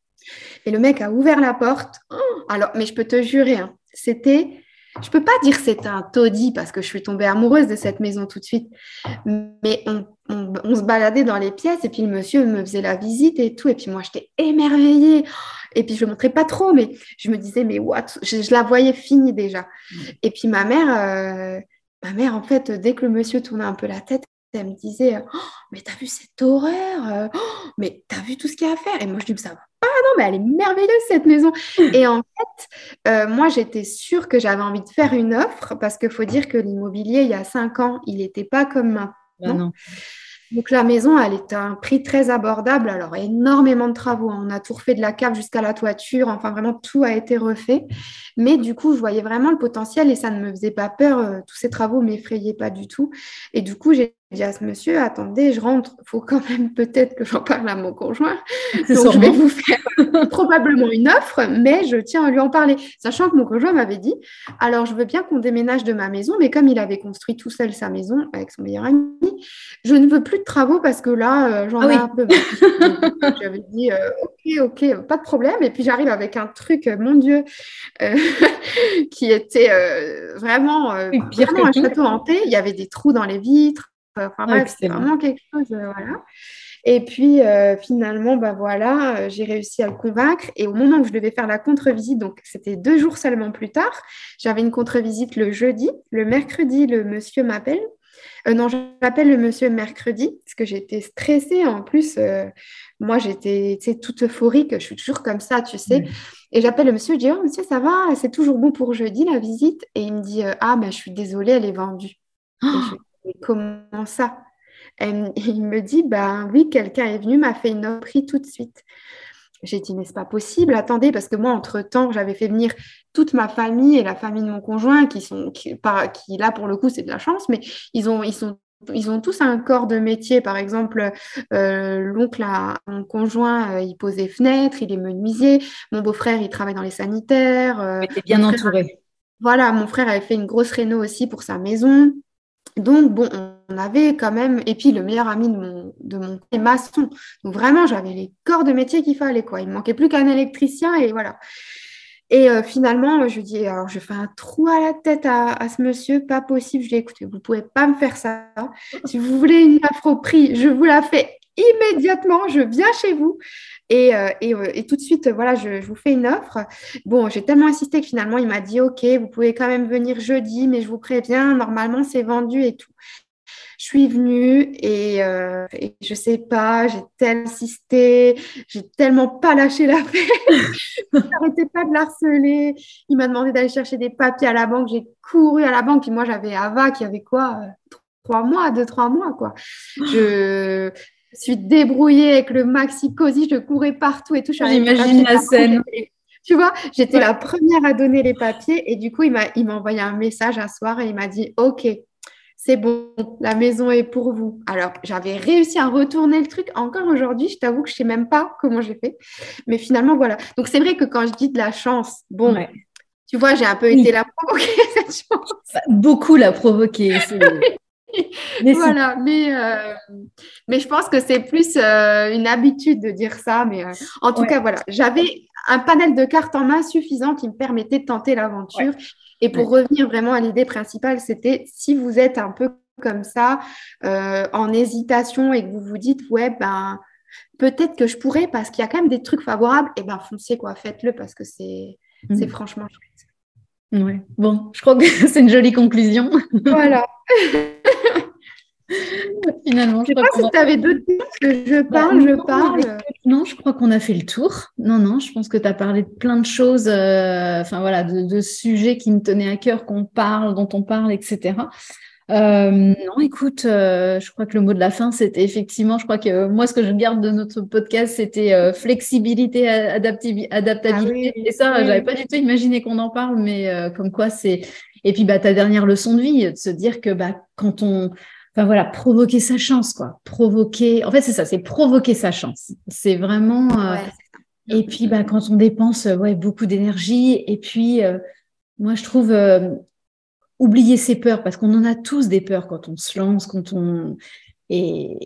Et le mec a ouvert la porte. Oh, alors, mais je peux te jurer, hein, c'était je peux pas dire c'était un taudis parce que je suis tombée amoureuse de cette maison tout de suite, mais on, se baladait dans les pièces et puis le monsieur me faisait la visite et tout, et puis moi j'étais émerveillée. Et puis je ne montrais pas trop, mais je me disais, mais what? Je, la voyais finie déjà. Et puis ma mère, euh, ma mère, en fait, dès que le monsieur tournait un peu la tête, elle me disait, oh, mais t'as vu cette horreur euh, oh, Mais t'as vu tout ce qu'il y a à faire? Et moi, je dis, ça va pas, non, mais elle est merveilleuse cette maison. Et en fait, euh, moi, j'étais sûre que j'avais envie de faire une offre parce qu'il faut dire que l'immobilier, il y a cinq ans, il n'était pas comme maintenant. Bah non. Donc la maison, elle est à un prix très abordable. Alors énormément de travaux. On a tout refait de la cave jusqu'à la toiture. Enfin vraiment tout a été refait. Mais du coup, je voyais vraiment le potentiel et ça ne me faisait pas peur. Euh, tous ces travaux m'effrayaient pas du tout. Et du coup, j'ai dit à ce monsieur, attendez, je rentre, il faut quand même peut-être que j'en parle à mon conjoint. Donc, je vais vous faire probablement une offre, mais je tiens à lui en parler. Sachant que mon conjoint m'avait dit, alors je veux bien qu'on déménage de ma maison, mais comme il avait construit tout seul sa maison avec son meilleur ami, je ne veux plus de travaux parce que là, euh, j'en ah ai un peu J'avais dit, euh, ok, ok, pas de problème. Et puis j'arrive avec un truc, euh, mon Dieu, qui était vraiment, vraiment un château hanté. Il y avait des trous dans les vitres. Enfin, c'était vraiment quelque chose, voilà. Et puis finalement, bah voilà, j'ai réussi à le convaincre. Et au moment où je devais faire la contre-visite, donc c'était deux jours seulement plus tard, j'avais une contre-visite le jeudi. Le mercredi, le monsieur m'appelle euh, non, j'appelle le monsieur mercredi parce que j'étais stressée. En plus, euh, moi, j'étais toute euphorique. Je suis toujours comme ça, tu sais. Et j'appelle le monsieur, je dis, oh, monsieur, ça va, c'est toujours bon pour jeudi la visite. Et il me dit, euh, ah, ben, je suis désolée, elle est vendue. Comment ça? Et il me dit, ben oui, quelqu'un est venu, m'a fait une offre tout de suite. J'ai dit, mais c'est pas possible, attendez, parce que moi, entre-temps, j'avais fait venir toute ma famille et la famille de mon conjoint, qui sont, qui, qui là, pour le coup, c'est de la chance, mais ils ont, ils sont ils ont tous un corps de métier. Par exemple, euh, l'oncle mon conjoint, euh, il pose des fenêtres, il est menuisier. Mon beau-frère, il travaille dans les sanitaires. Euh, bien entouré. voilà, mon frère avait fait une grosse réno aussi pour sa maison. Donc, bon, on avait quand même. Et puis, le meilleur ami de mon, de mon maçon. Donc, vraiment, j'avais les corps de métier qu'il fallait, quoi. Il me manquait plus qu'un électricien et voilà. Et euh, finalement, je lui dis, alors je fais un trou à la tête à, ce monsieur, pas possible. Je lui dis, écoutez, vous ne pouvez pas me faire ça. Si vous voulez une prix, je vous la fais immédiatement, je viens chez vous. Et, euh, euh, et, tout de suite, voilà, je, vous fais une offre. Bon, j'ai tellement insisté que finalement, il m'a dit, OK, vous pouvez quand même venir jeudi, mais je vous préviens, normalement, c'est vendu et tout. Je suis venue et, euh, et je sais pas, j'ai tellement insisté, j'ai tellement pas lâché l'affaire. je n'arrêtais pas de l'harceler. Il m'a demandé d'aller chercher des papiers à la banque. J'ai couru à la banque. Puis moi, j'avais Ava qui avait quoi Trois mois, deux, trois mois, quoi. Je, suis débrouillée avec le maxi cosy, je courais partout et tout. J'imagine la scène. Tu vois, j'étais la première à donner les papiers et du coup, il m'a envoyé un message un soir et il m'a dit Ok, c'est bon, la maison est pour vous. Alors, j'avais réussi à retourner le truc. Encore aujourd'hui, je t'avoue que je ne sais même pas comment j'ai fait. Mais finalement, voilà. Donc, c'est vrai que quand je dis de la chance, bon, tu vois, j'ai un peu été la provoquer, cette chance. Beaucoup la provoquer. voilà, mais, mais je pense que c'est plus une habitude de dire ça. Mais en tout cas, voilà, j'avais un panel de cartes en main suffisant qui me permettait de tenter l'aventure. Et pour revenir vraiment à l'idée principale, c'était si vous êtes un peu comme ça, en hésitation et que vous vous dites, ouais, ben peut-être que je pourrais parce qu'il y a quand même des trucs favorables, et eh ben foncez quoi, faites-le parce que c'est mm. franchement chouette. Ouais. Bon, je crois que c'est une jolie conclusion. Voilà. Finalement, je ne sais pas si tu avais d'autres que je bah, parle, je parle. Non, je crois qu'on a fait le tour. Non, non, je pense que tu as parlé de plein de choses, euh, enfin voilà, de, de, sujets qui me tenaient à cœur, qu'on parle, dont on parle, etc. Euh, non, écoute, euh, je crois que le mot de la fin, c'était effectivement, je crois que euh, moi, ce que je garde de notre podcast, c'était flexibilité, adaptabilité. Ah et ça, j'avais pas du tout imaginé qu'on en parle, mais comme quoi c'est. Et puis, bah, ta dernière leçon de vie, de se dire que bah, quand on. Enfin voilà, provoquer sa chance, quoi. Provoquer. En fait, c'est ça, c'est provoquer sa chance. C'est vraiment. et puis, bah, quand on dépense ouais, beaucoup d'énergie, et puis, moi, je trouve oublier ses peurs, parce qu'on en a tous des peurs quand on se lance, quand on... Et,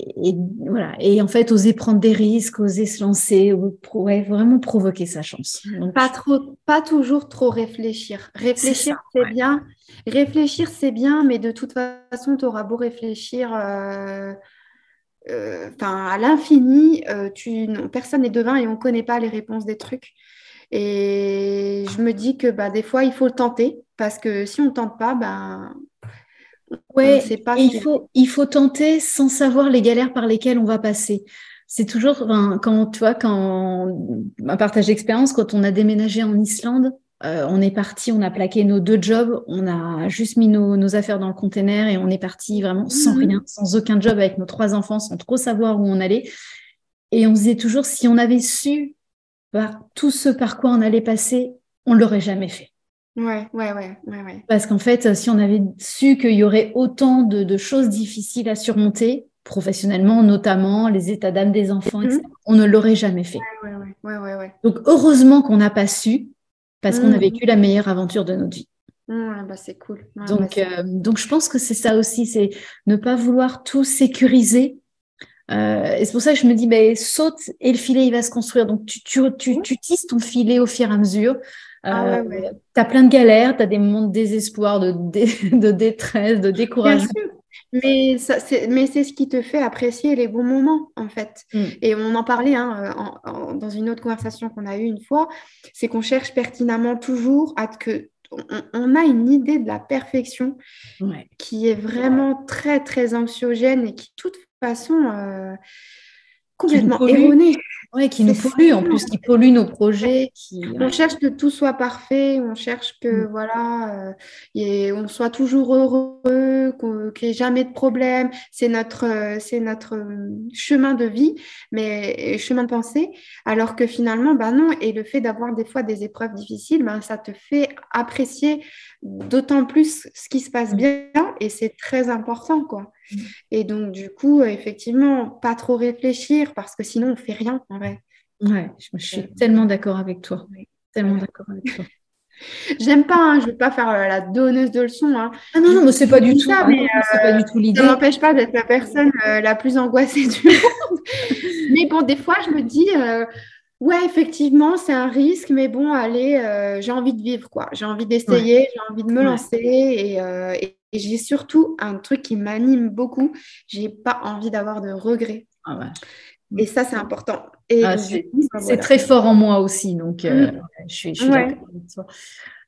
voilà. Et en fait, oser prendre des risques, oser se lancer, ouais, vraiment provoquer sa chance. pas, trop, pas toujours trop réfléchir. Réfléchir, c'est bien. Réfléchir, c'est bien, mais de toute façon, tu auras beau réfléchir euh, euh, à l'infini, euh, personne n'est devin et on ne connaît pas les réponses des trucs. Et je me dis que bah, des fois, il faut le tenter parce que si on ne tente pas, ben, ouais, pas il, faut, il faut tenter sans savoir les galères par lesquelles on va passer. C'est toujours, quand tu vois, quand un partage d'expérience, quand on a déménagé en Islande, euh, on est parti, on a plaqué nos deux jobs, on a juste mis nos, affaires dans le container et on est parti vraiment sans mhm. rien, sans aucun job avec nos trois enfants, sans trop savoir où on allait. Et on se disait toujours, si on avait su par tout ce par quoi on allait passer, on l'aurait jamais fait. Ouais, ouais, ouais, ouais, Parce qu'en fait, si on avait su qu'il y aurait autant de, choses difficiles à surmonter, professionnellement notamment, les états d'âme des enfants, etc., mhm. on ne l'aurait jamais fait. Ouais, ouais, ouais, ouais, Donc, heureusement qu'on n'a pas su, parce qu'on a mhm. vécu la meilleure aventure de notre vie. Ouais, bah c'est cool. donc, bah, euh, donc, je pense que c'est ça aussi, c'est ne pas vouloir tout sécuriser euh, et c'est pour ça que je me dis, ben, saute et le filet, il va se construire. Donc, tu, tu, tu, tu tisses ton filet au fur et à mesure. Ah euh, tu as plein de galères, tu as des moments de désespoir, de, de détresse, de découragement. Mais, mais c'est ce qui te fait apprécier les bons moments, en fait. Mm. Et on en parlait hein, dans une autre conversation qu'on a eue une fois, c'est qu'on cherche pertinemment toujours à que on, a une idée de la perfection qui est vraiment très, très anxiogène et qui, de toute façon, euh, complètement erronée. Oui, qui nous pollue en plus, qui pollue nos projets. Qui, On cherche que tout soit parfait, on cherche que mm. voilà, euh, on soit toujours heureux, qu'il n'y ait jamais de problème. C'est notre, euh, c'est notre euh, chemin de vie, mais chemin de pensée. Alors que finalement, bah non. Et le fait d'avoir des fois des épreuves difficiles, ben, ça te fait apprécier d'autant plus ce qui se passe mm. bien, et c'est très important, quoi. Mm. Et donc, du coup, effectivement, pas trop réfléchir parce que sinon, on fait rien en vrai. Ouais, je, suis tellement d'accord avec toi. Tellement d'accord avec toi. J'aime pas, hein, je ne veux pas faire euh, la donneuse de leçons. Hein. Ah non, non, mais c'est pas du tout. Ça, mais, pas du tout l'idée. Ça m'empêche pas d'être la personne euh, la plus angoissée du monde. mais bon, des fois, je me dis, euh, ouais, effectivement, c'est un risque, mais bon, allez, j'ai envie de vivre, quoi. J'ai envie d'essayer, j'ai envie de me lancer et, et j'ai surtout un truc qui m'anime beaucoup. J'ai pas envie d'avoir de regrets. Ah et ça, c'est important. Et ah, c'est très fort en moi aussi. Donc, euh, mm. je suis, je suis d'accord avec toi.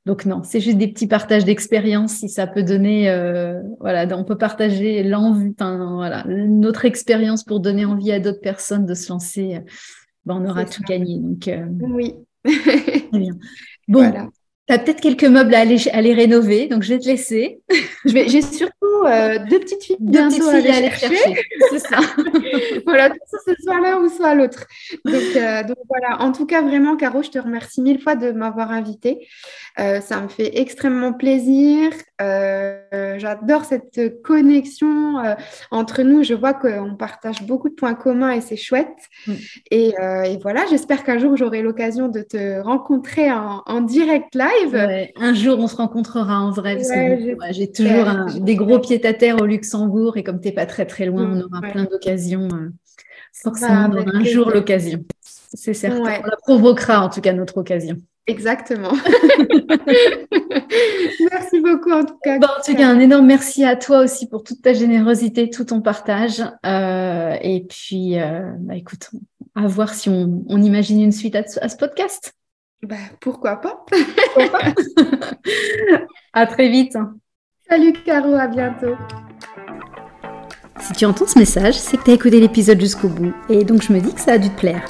Donc non, c'est juste des petits partages d'expérience si ça peut donner, euh, voilà, on peut partager l'envie, voilà, notre expérience pour donner envie à d'autres personnes de se lancer. Ben, on aura tout gagné. Donc euh, oui. très bien. Bon, tu as peut-être quelques meubles à aller, à les rénover, donc je vais te laisser. J'ai surtout euh, deux petites filles, deux petites filles à aller chercher. C'est ça. voilà, tout ça, ce soit l'un ou soit l'autre. Euh, donc, voilà, en tout cas, vraiment, Caro, je te remercie mille fois de m'avoir invitée. Euh, ça me fait extrêmement plaisir. J'adore cette connexion entre nous. Je vois qu'on partage beaucoup de points communs et c'est chouette. Mm. Et, voilà, j'espère qu'un jour, j'aurai l'occasion de te rencontrer en, en direct live live. un jour, on se rencontrera en vrai. j'ai toujours des gros pieds à terre au Luxembourg et comme tu n'es pas très très loin, on aura plein d'occasions. Euh, forcément, bah, on aura un jour l'occasion. C'est certain. On la provoquera en tout cas notre occasion. Exactement. merci beaucoup en tout cas. en tout cas, un énorme merci à toi aussi pour toute ta générosité, tout ton partage. Euh, et puis, euh, bah, écoute, à voir si on, imagine une suite à, ce podcast. Bah, pourquoi pas, À très vite. Salut Caro, à bientôt. Si tu entends ce message, c'est que tu as écouté l'épisode jusqu'au bout. Et donc je me dis que ça a dû te plaire.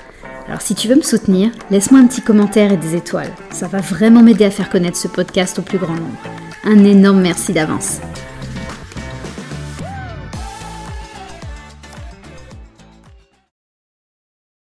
Alors si tu veux me soutenir, laisse-moi un petit commentaire et des étoiles. Ça va vraiment m'aider à faire connaître ce podcast au plus grand nombre. Un énorme merci d'avance.